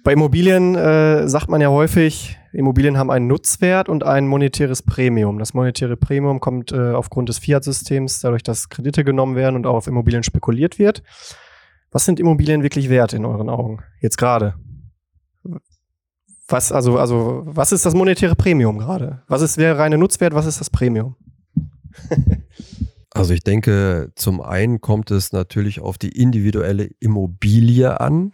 Bei Immobilien äh, sagt man ja häufig, Immobilien haben einen Nutzwert und ein monetäres Premium. Das monetäre Premium kommt äh, aufgrund des Fiat-Systems, dadurch, dass Kredite genommen werden und auch auf Immobilien spekuliert wird. Was sind Immobilien wirklich wert in euren Augen? Jetzt gerade. Was, also, also, was ist das monetäre Premium gerade? Was ist der reine Nutzwert, was ist das Premium? Also ich denke, zum einen kommt es natürlich auf die individuelle Immobilie an.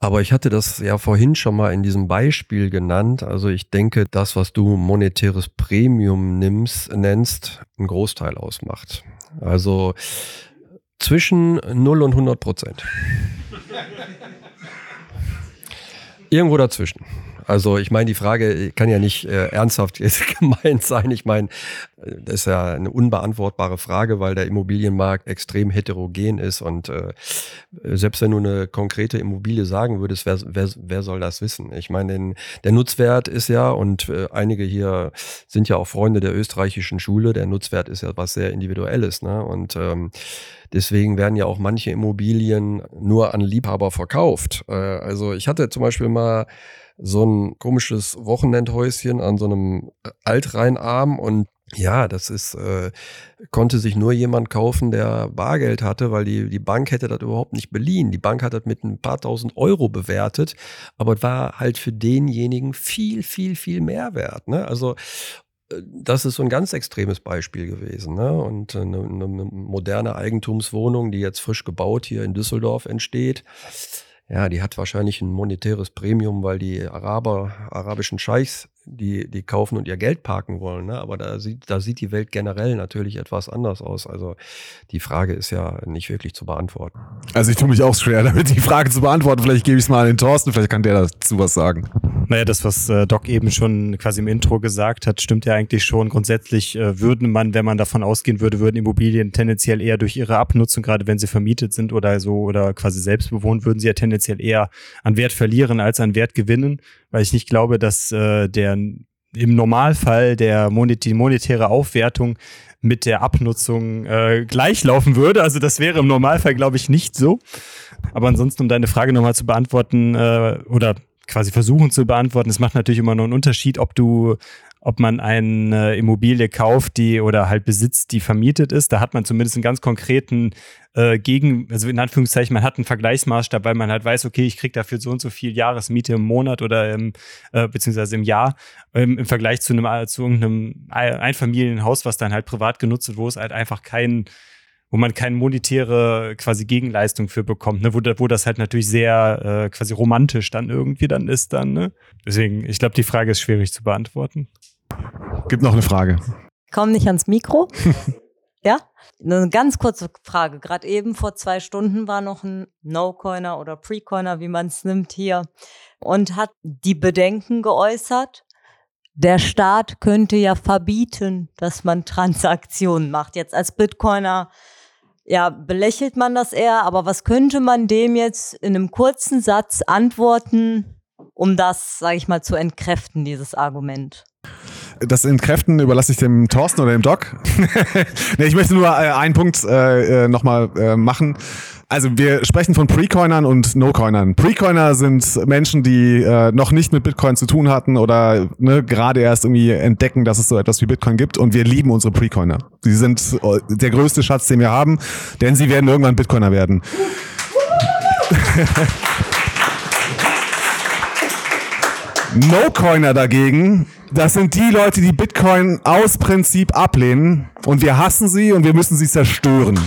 Aber ich hatte das ja vorhin schon mal in diesem Beispiel genannt. Also ich denke, das, was du monetäres Premium nimmst, nennst, einen Großteil ausmacht. Also zwischen 0 und 100 Prozent. Irgendwo dazwischen. Also ich meine, die Frage kann ja nicht äh, ernsthaft gemeint sein. Ich meine, das ist ja eine unbeantwortbare Frage, weil der Immobilienmarkt extrem heterogen ist und äh, selbst wenn du eine konkrete Immobilie sagen würdest, wer, wer, wer soll das wissen? Ich meine, den, der Nutzwert ist ja, und äh, einige hier sind ja auch Freunde der österreichischen Schule, der Nutzwert ist ja was sehr Individuelles. Ne? Und ähm, Deswegen werden ja auch manche Immobilien nur an Liebhaber verkauft. Äh, also ich hatte zum Beispiel mal so ein komisches Wochenendhäuschen an so einem Altrheinarm und ja, das ist, äh, konnte sich nur jemand kaufen, der Bargeld hatte, weil die, die Bank hätte das überhaupt nicht beliehen. Die Bank hat das mit ein paar tausend Euro bewertet, aber es war halt für denjenigen viel, viel, viel mehr wert. Ne? Also äh, das ist so ein ganz extremes Beispiel gewesen. Ne? Und eine, eine moderne Eigentumswohnung, die jetzt frisch gebaut hier in Düsseldorf entsteht, ja, die hat wahrscheinlich ein monetäres Premium, weil die Araber, arabischen Scheichs die, die kaufen und ihr Geld parken wollen. Ne? Aber da sieht, da sieht die Welt generell natürlich etwas anders aus. Also die Frage ist ja nicht wirklich zu beantworten. Also ich tue mich auch schwer, damit die Frage zu beantworten. Vielleicht gebe ich es mal an den Thorsten, vielleicht kann der dazu was sagen. Naja, das, was äh, Doc eben schon quasi im Intro gesagt hat, stimmt ja eigentlich schon. Grundsätzlich äh, würden man, wenn man davon ausgehen würde, würden Immobilien tendenziell eher durch ihre Abnutzung, gerade wenn sie vermietet sind oder so oder quasi selbst bewohnt, würden sie ja tendenziell eher an Wert verlieren als an Wert gewinnen weil ich nicht glaube, dass äh, der im Normalfall der monät die monetäre Aufwertung mit der Abnutzung äh, gleichlaufen würde. Also das wäre im Normalfall, glaube ich, nicht so. Aber ansonsten, um deine Frage nochmal zu beantworten äh, oder quasi versuchen zu beantworten, es macht natürlich immer noch einen Unterschied, ob du ob man eine Immobilie kauft, die oder halt besitzt, die vermietet ist. Da hat man zumindest einen ganz konkreten äh, Gegen, also in Anführungszeichen, man hat einen Vergleichsmaßstab, weil man halt weiß, okay, ich kriege dafür so und so viel Jahresmiete im Monat oder im, äh, beziehungsweise im Jahr ähm, im Vergleich zu einem zu irgendeinem Einfamilienhaus, was dann halt privat genutzt wird, wo es halt einfach kein wo man keine monetäre quasi Gegenleistung für bekommt, ne? wo, wo das halt natürlich sehr äh, quasi romantisch dann irgendwie dann ist dann. Ne? Deswegen, ich glaube, die Frage ist schwierig zu beantworten. Gibt noch eine Frage. Komm nicht ans Mikro. ja? Eine ganz kurze Frage. Gerade eben vor zwei Stunden war noch ein No-Coiner oder Pre-Coiner, wie man es nimmt hier, und hat die Bedenken geäußert, der Staat könnte ja verbieten, dass man Transaktionen macht. Jetzt als Bitcoiner ja, belächelt man das eher, aber was könnte man dem jetzt in einem kurzen Satz antworten, um das, sage ich mal, zu entkräften, dieses Argument? Das Entkräften überlasse ich dem Thorsten oder dem Doc. nee, ich möchte nur äh, einen Punkt äh, äh nochmal äh, machen. Also wir sprechen von Precoinern und No-Coinern. Precoiner sind Menschen, die äh, noch nicht mit Bitcoin zu tun hatten oder ne, gerade erst irgendwie entdecken, dass es so etwas wie Bitcoin gibt. Und wir lieben unsere Precoiner. Sie sind äh, der größte Schatz, den wir haben, denn sie werden irgendwann Bitcoiner werden. No-Coiner dagegen, das sind die Leute, die Bitcoin aus Prinzip ablehnen und wir hassen sie und wir müssen sie zerstören.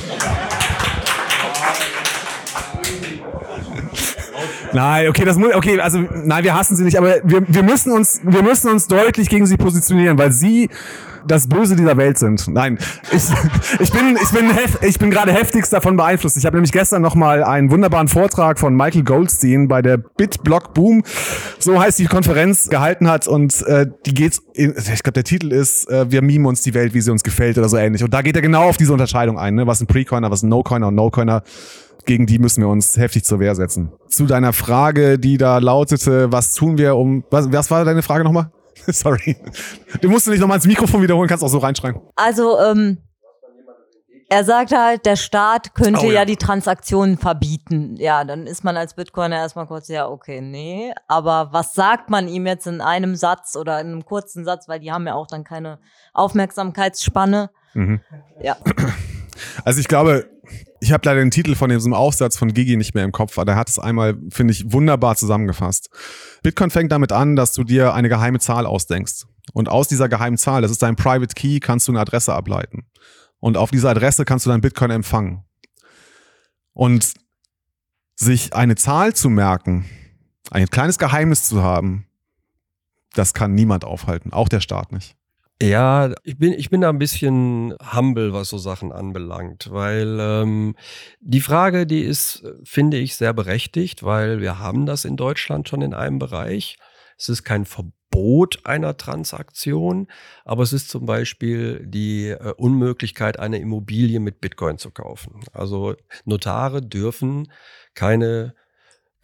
Nein, okay, das muss, okay, also nein, wir hassen sie nicht, aber wir, wir müssen uns, wir müssen uns deutlich gegen sie positionieren, weil sie das Böse dieser Welt sind. Nein, ich, ich bin, ich bin, hef, ich bin gerade heftigst davon beeinflusst. Ich habe nämlich gestern noch mal einen wunderbaren Vortrag von Michael Goldstein bei der BitBlock Boom, so heißt die Konferenz, gehalten hat und äh, die geht, ich glaube der Titel ist, äh, wir mimen uns die Welt, wie sie uns gefällt oder so ähnlich. Und da geht er genau auf diese Unterscheidung ein, ne? was ein Precoiner, was ein No-Coiner und No-Coiner gegen die müssen wir uns heftig zur Wehr setzen. Zu deiner Frage, die da lautete, was tun wir um, was, was war deine Frage nochmal? Sorry. Du musst nicht nochmal ins Mikrofon wiederholen, kannst auch so reinschreien. Also, ähm, er sagt halt, der Staat könnte oh, ja. ja. die Transaktionen verbieten. Ja, dann ist man als Bitcoiner erstmal kurz, ja, okay, nee. Aber was sagt man ihm jetzt in einem Satz oder in einem kurzen Satz, weil die haben ja auch dann keine Aufmerksamkeitsspanne. Mhm. Ja. Also ich glaube, Ich habe leider den Titel von diesem Aufsatz von Gigi nicht mehr im Kopf, aber er hat es einmal, finde ich, wunderbar zusammengefasst. Bitcoin fängt damit an, dass du dir eine geheime Zahl ausdenkst. Und aus dieser geheimen Zahl, das ist dein Private Key, kannst du eine Adresse ableiten. Und auf dieser Adresse kannst du dein Bitcoin empfangen. Und sich eine Zahl zu merken, ein kleines Geheimnis zu haben, das kann niemand aufhalten, auch der Staat nicht. Ja, ich bin, ich bin da ein bisschen humble, was so Sachen anbelangt, weil ähm, die Frage, die ist, finde ich, sehr berechtigt, weil wir haben das in Deutschland schon in einem Bereich. Es ist kein Verbot einer Transaktion, aber es ist zum Beispiel die äh, Unmöglichkeit, eine Immobilie mit Bitcoin zu kaufen. Also Notare dürfen keine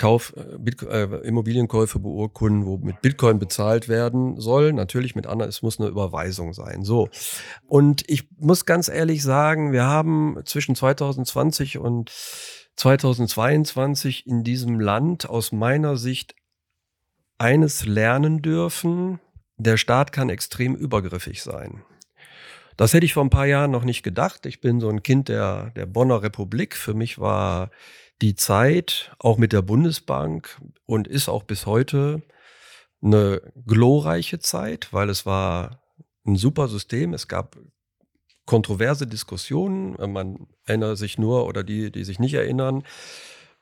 Kauf, äh, Bit äh, Immobilienkäufe beurkunden, wo mit Bitcoin bezahlt werden soll. Natürlich mit anderen, es muss eine Überweisung sein. So. Und ich muss ganz ehrlich sagen, wir haben zwischen 2020 und 2022 in diesem Land aus meiner Sicht eines lernen dürfen. Der Staat kann extrem übergriffig sein. Das hätte ich vor ein paar Jahren noch nicht gedacht. Ich bin so ein Kind der, der Bonner Republik. Für mich war die Zeit, auch mit der Bundesbank und ist auch bis heute eine glorreiche Zeit, weil es war ein super System. Es gab kontroverse Diskussionen. Man erinnert sich nur oder die, die sich nicht erinnern,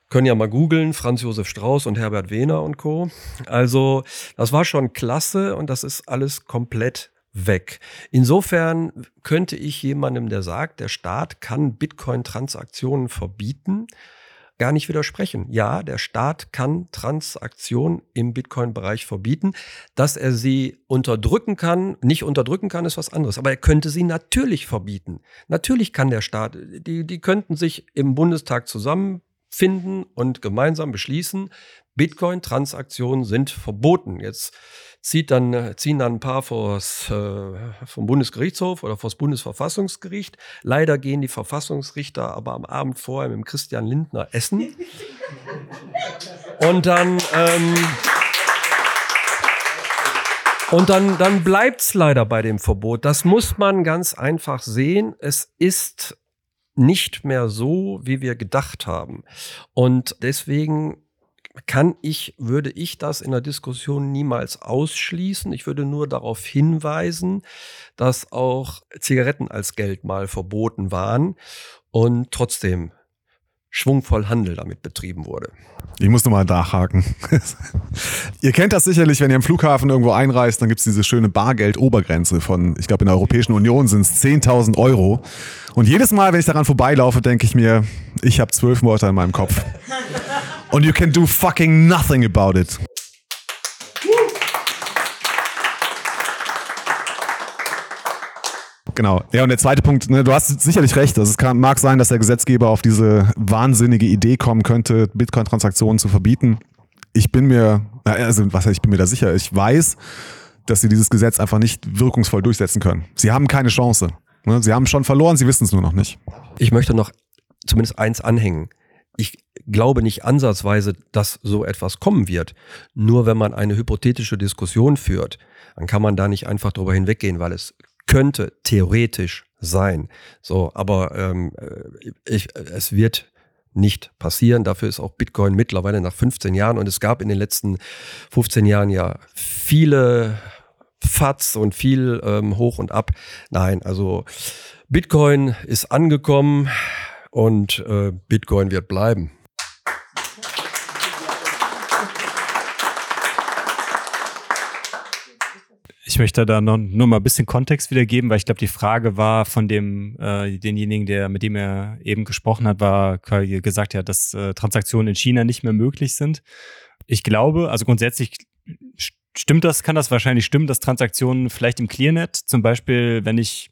können ja mal googeln, Franz Josef Strauß und Herbert Wehner und Co. Also das war schon klasse und das ist alles komplett weg. Insofern könnte ich jemandem, der sagt, der Staat kann Bitcoin-Transaktionen verbieten, gar nicht widersprechen. Ja, der Staat kann Transaktionen im Bitcoin-Bereich verbieten. Dass er sie unterdrücken kann, nicht unterdrücken kann, ist was anderes. Aber er könnte sie natürlich verbieten. Natürlich kann der Staat, die, die könnten sich im Bundestag zusammenfinden und gemeinsam beschließen, Bitcoin-Transaktionen sind verboten. Jetzt zieht dann, ziehen dann ein paar vors, äh, vom Bundesgerichtshof oder vors Bundesverfassungsgericht. Leider gehen die Verfassungsrichter aber am Abend vorher mit Christian Lindner essen. Und dann, ähm, und dann, dann bleibt's leider bei dem Verbot. Das muss man ganz einfach sehen. Es ist nicht mehr so, wie wir gedacht haben. Und deswegen kann ich, würde ich das in der Diskussion niemals ausschließen. Ich würde nur darauf hinweisen, dass auch Zigaretten als Geld mal verboten waren und trotzdem schwungvoll Handel damit betrieben wurde. Ich muss nochmal nachhaken. ihr kennt das sicherlich, wenn ihr am Flughafen irgendwo einreist, dann gibt es diese schöne Bargeld-Obergrenze von, ich glaube in der Europäischen Union sind es 10.000 Euro. Und jedes Mal, wenn ich daran vorbeilaufe, denke ich mir, ich habe zwölf Wörter in meinem Kopf. Und you can do fucking nothing about it. Genau. Ja, und der zweite Punkt, ne, du hast sicherlich recht. Also es kann, mag sein, dass der Gesetzgeber auf diese wahnsinnige Idee kommen könnte, Bitcoin-Transaktionen zu verbieten. Ich bin mir, also was ich bin mir da sicher. Ich weiß, dass sie dieses Gesetz einfach nicht wirkungsvoll durchsetzen können. Sie haben keine Chance. Ne? Sie haben schon verloren, sie wissen es nur noch nicht. Ich möchte noch zumindest eins anhängen. Ich glaube nicht ansatzweise, dass so etwas kommen wird. Nur wenn man eine hypothetische Diskussion führt, dann kann man da nicht einfach drüber hinweggehen, weil es könnte theoretisch sein. So, aber ähm, äh, ich, es wird nicht passieren. Dafür ist auch Bitcoin mittlerweile nach 15 Jahren und es gab in den letzten 15 Jahren ja viele Fatz und viel ähm, hoch und ab. Nein, also Bitcoin ist angekommen und äh, Bitcoin wird bleiben. Ich möchte da noch nur mal ein bisschen Kontext wiedergeben, weil ich glaube, die Frage war von dem äh, denjenigen, der mit dem er eben gesprochen hat, war gesagt ja, dass äh, Transaktionen in China nicht mehr möglich sind. Ich glaube, also grundsätzlich stimmt das, kann das wahrscheinlich stimmen, dass Transaktionen vielleicht im Clearnet, zum Beispiel, wenn ich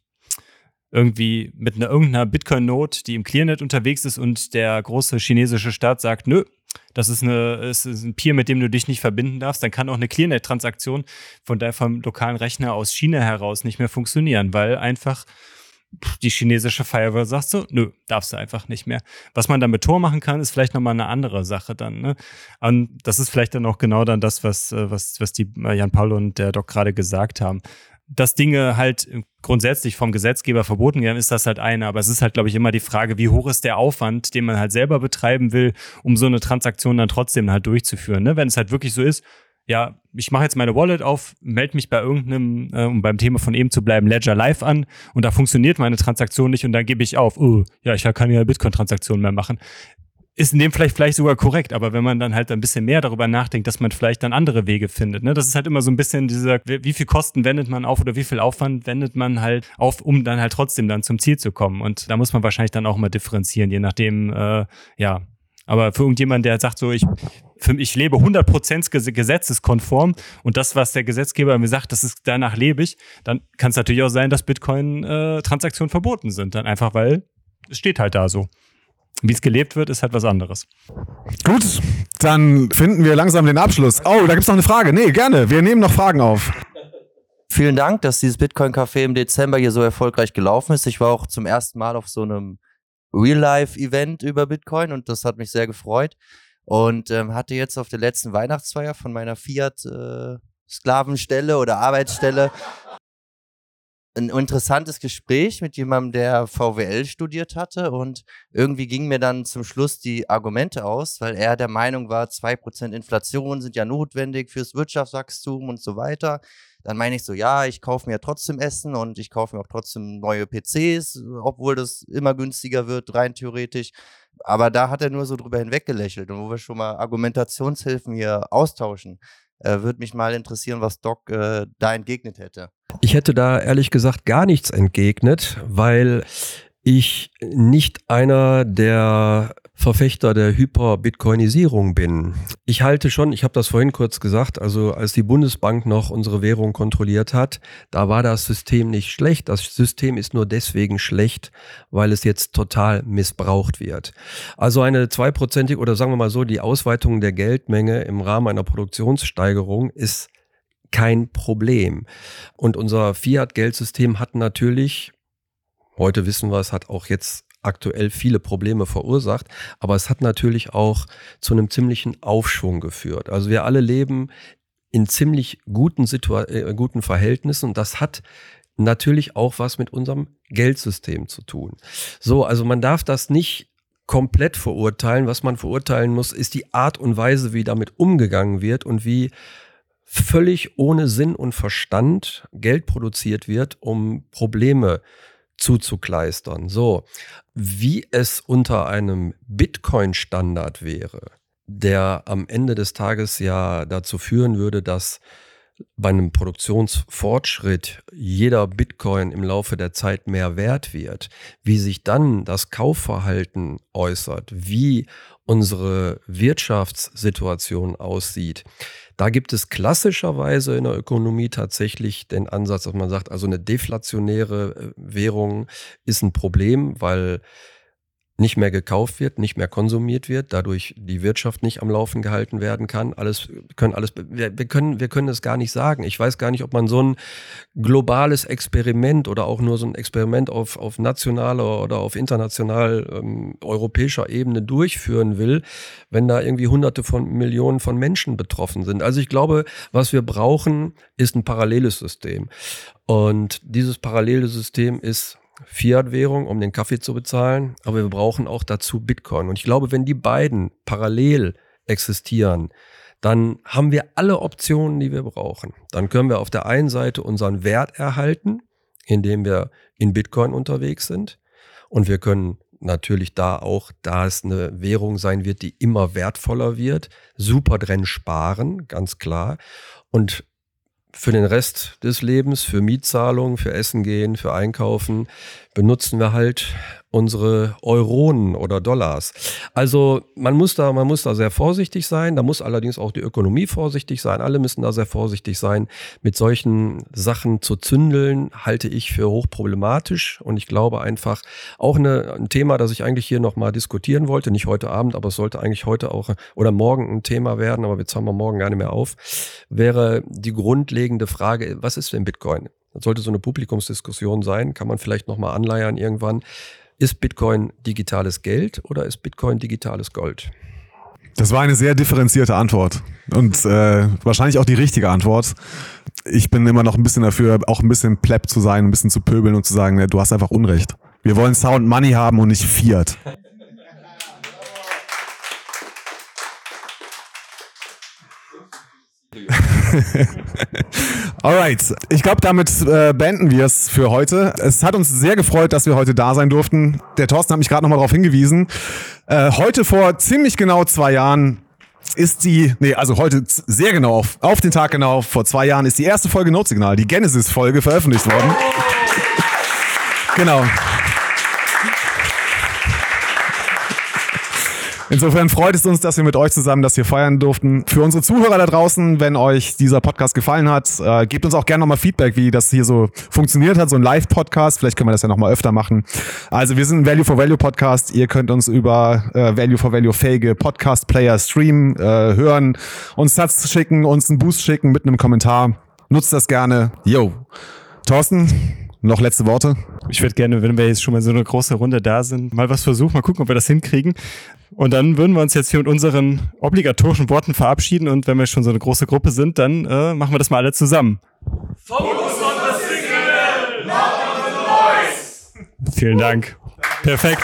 irgendwie mit einer irgendeiner Bitcoin-Note, die im Clearnet unterwegs ist und der große chinesische Staat sagt, nö, das ist, eine, ist ein Peer, mit dem du dich nicht verbinden darfst, dann kann auch eine Clearnet-Transaktion von der vom lokalen Rechner aus China heraus nicht mehr funktionieren, weil einfach die chinesische Firewall sagt so, nö, darfst du einfach nicht mehr. Was man dann mit Tor machen kann, ist vielleicht nochmal eine andere Sache dann. Ne? Und das ist vielleicht dann auch genau dann das, was, äh, was, was die äh, Jan Paul und der Doc gerade gesagt haben. Dass Dinge halt grundsätzlich vom Gesetzgeber verboten werden, ist das halt eine. Aber es ist halt, glaube ich, immer die Frage, wie hoch ist der Aufwand, den man halt selber betreiben will, um so eine Transaktion dann trotzdem halt durchzuführen. Ne? Wenn es halt wirklich so ist, ja, ich mache jetzt meine Wallet auf, melde mich bei irgendeinem, äh, um beim Thema von eben zu bleiben, Ledger Live an und da funktioniert meine Transaktion nicht und dann gebe ich auf, oh, ja, ich kann ja Bitcoin-Transaktionen mehr machen ist in dem vielleicht vielleicht sogar korrekt, aber wenn man dann halt ein bisschen mehr darüber nachdenkt, dass man vielleicht dann andere Wege findet, ne, das ist halt immer so ein bisschen dieser, wie viel Kosten wendet man auf oder wie viel Aufwand wendet man halt auf, um dann halt trotzdem dann zum Ziel zu kommen. Und da muss man wahrscheinlich dann auch mal differenzieren, je nachdem, äh, ja. Aber für irgendjemand, der sagt so, ich, für, ich lebe 100% gesetzeskonform und das, was der Gesetzgeber mir sagt, das ist, danach lebe ich, dann kann es natürlich auch sein, dass Bitcoin-Transaktionen äh, verboten sind. Dann einfach, weil es steht halt da so. Wie es gelebt wird, ist halt was anderes. Gut, dann finden wir langsam den Abschluss. Oh, da gibt es noch eine Frage. Nee, gerne. Wir nehmen noch Fragen auf. Vielen Dank, dass dieses Bitcoin-Café im Dezember hier so erfolgreich gelaufen ist. Ich war auch zum ersten Mal auf so einem Real-Life-Event über Bitcoin und das hat mich sehr gefreut. Und ähm, hatte jetzt auf der letzten Weihnachtsfeier von meiner Fiat-Sklavenstelle äh, oder Arbeitsstelle ein interessantes Gespräch mit jemandem, der VWL studiert hatte und irgendwie gingen mir dann zum Schluss die Argumente aus, weil er der Meinung war, 2% Inflation sind ja notwendig fürs Wirtschaftswachstum und so weiter. Dann meine ich so, ja, ich kaufe mir trotzdem Essen und ich kaufe mir auch trotzdem neue PCs, obwohl das immer günstiger wird, rein theoretisch. Aber da hat er nur so drüber hinweggelächelt und wo wir schon mal Argumentationshilfen hier austauschen äh, Würde mich mal interessieren, was Doc äh, da entgegnet hätte. Ich hätte da ehrlich gesagt gar nichts entgegnet, weil ich nicht einer der Verfechter der Hyper-Bitcoinisierung bin. Ich halte schon, ich habe das vorhin kurz gesagt, also als die Bundesbank noch unsere Währung kontrolliert hat, da war das System nicht schlecht. Das System ist nur deswegen schlecht, weil es jetzt total missbraucht wird. Also eine zweiprozentige oder sagen wir mal so, die Ausweitung der Geldmenge im Rahmen einer Produktionssteigerung ist kein Problem. Und unser Fiat-Geldsystem hat natürlich heute wissen wir, es hat auch jetzt aktuell viele Probleme verursacht, aber es hat natürlich auch zu einem ziemlichen Aufschwung geführt. Also wir alle leben in ziemlich guten, Situa äh, guten Verhältnissen und das hat natürlich auch was mit unserem Geldsystem zu tun. So, also man darf das nicht komplett verurteilen. Was man verurteilen muss, ist die Art und Weise, wie damit umgegangen wird und wie völlig ohne Sinn und Verstand Geld produziert wird, um Probleme zuzukleistern. So, wie es unter einem Bitcoin-Standard wäre, der am Ende des Tages ja dazu führen würde, dass bei einem Produktionsfortschritt jeder Bitcoin im Laufe der Zeit mehr wert wird, wie sich dann das Kaufverhalten äußert, wie unsere Wirtschaftssituation aussieht, da gibt es klassischerweise in der Ökonomie tatsächlich den Ansatz, dass man sagt, also eine deflationäre äh, Währung ist ein Problem, weil nicht mehr gekauft wird, nicht mehr konsumiert wird, dadurch die Wirtschaft nicht am Laufen gehalten werden kann. Alles können alles wir, wir können wir können es gar nicht sagen. Ich weiß gar nicht, ob man so ein globales Experiment oder auch nur so ein Experiment auf auf nationaler oder auf international ähm, europäischer Ebene durchführen will, wenn da irgendwie hunderte von Millionen von Menschen betroffen sind. Also ich glaube, was wir brauchen, ist ein paralleles System. Und dieses parallele System ist Fiat-Währung, um den Kaffee zu bezahlen, aber wir brauchen auch dazu Bitcoin. Und ich glaube, wenn die beiden parallel existieren, dann haben wir alle Optionen, die wir brauchen. Dann können wir auf der einen Seite unseren Wert erhalten, indem wir in Bitcoin unterwegs sind. Und wir können natürlich da auch, da es eine Währung sein wird, die immer wertvoller wird, super drin sparen, ganz klar. Und für den Rest des Lebens, für Mietzahlungen, für Essen gehen, für Einkaufen, benutzen wir halt unsere Euronen oder Dollars. Also man muss da, man muss da sehr vorsichtig sein. Da muss allerdings auch die Ökonomie vorsichtig sein. Alle müssen da sehr vorsichtig sein. Mit solchen Sachen zu zündeln, halte ich für hochproblematisch. Und ich glaube einfach auch eine, ein Thema, das ich eigentlich hier nochmal diskutieren wollte, nicht heute Abend, aber es sollte eigentlich heute auch oder morgen ein Thema werden, aber jetzt haben wir morgen gar nicht mehr auf, wäre die grundlegende Frage, was ist denn Bitcoin? Das sollte so eine Publikumsdiskussion sein, kann man vielleicht nochmal anleiern irgendwann. Ist Bitcoin digitales Geld oder ist Bitcoin digitales Gold? Das war eine sehr differenzierte Antwort und äh, wahrscheinlich auch die richtige Antwort. Ich bin immer noch ein bisschen dafür, auch ein bisschen plepp zu sein, ein bisschen zu pöbeln und zu sagen, ja, du hast einfach Unrecht. Wir wollen Sound Money haben und nicht Fiat. Alright, ich glaube, damit äh, beenden wir es für heute. Es hat uns sehr gefreut, dass wir heute da sein durften. Der Thorsten hat mich gerade nochmal darauf hingewiesen. Äh, heute vor ziemlich genau zwei Jahren ist die, nee, also heute sehr genau, auf, auf den Tag genau, vor zwei Jahren ist die erste Folge Notsignal, die Genesis-Folge veröffentlicht worden. Genau. Insofern freut es uns, dass wir mit euch zusammen das hier feiern durften. Für unsere Zuhörer da draußen, wenn euch dieser Podcast gefallen hat, äh, gebt uns auch gerne nochmal Feedback, wie das hier so funktioniert hat, so ein Live-Podcast. Vielleicht können wir das ja nochmal öfter machen. Also wir sind ein Value for Value Podcast. Ihr könnt uns über äh, Value for Value fähige Podcast-Player streamen, äh, hören, uns Satz schicken, uns einen Boost schicken mit einem Kommentar. Nutzt das gerne. Yo. Thorsten, noch letzte Worte? Ich würde gerne, wenn wir jetzt schon mal so eine große Runde da sind, mal was versuchen, mal gucken, ob wir das hinkriegen. Und dann würden wir uns jetzt hier mit unseren obligatorischen Worten verabschieden. Und wenn wir schon so eine große Gruppe sind, dann äh, machen wir das mal alle zusammen. Focus on the signal, not on the noise. Vielen Dank. Perfekt.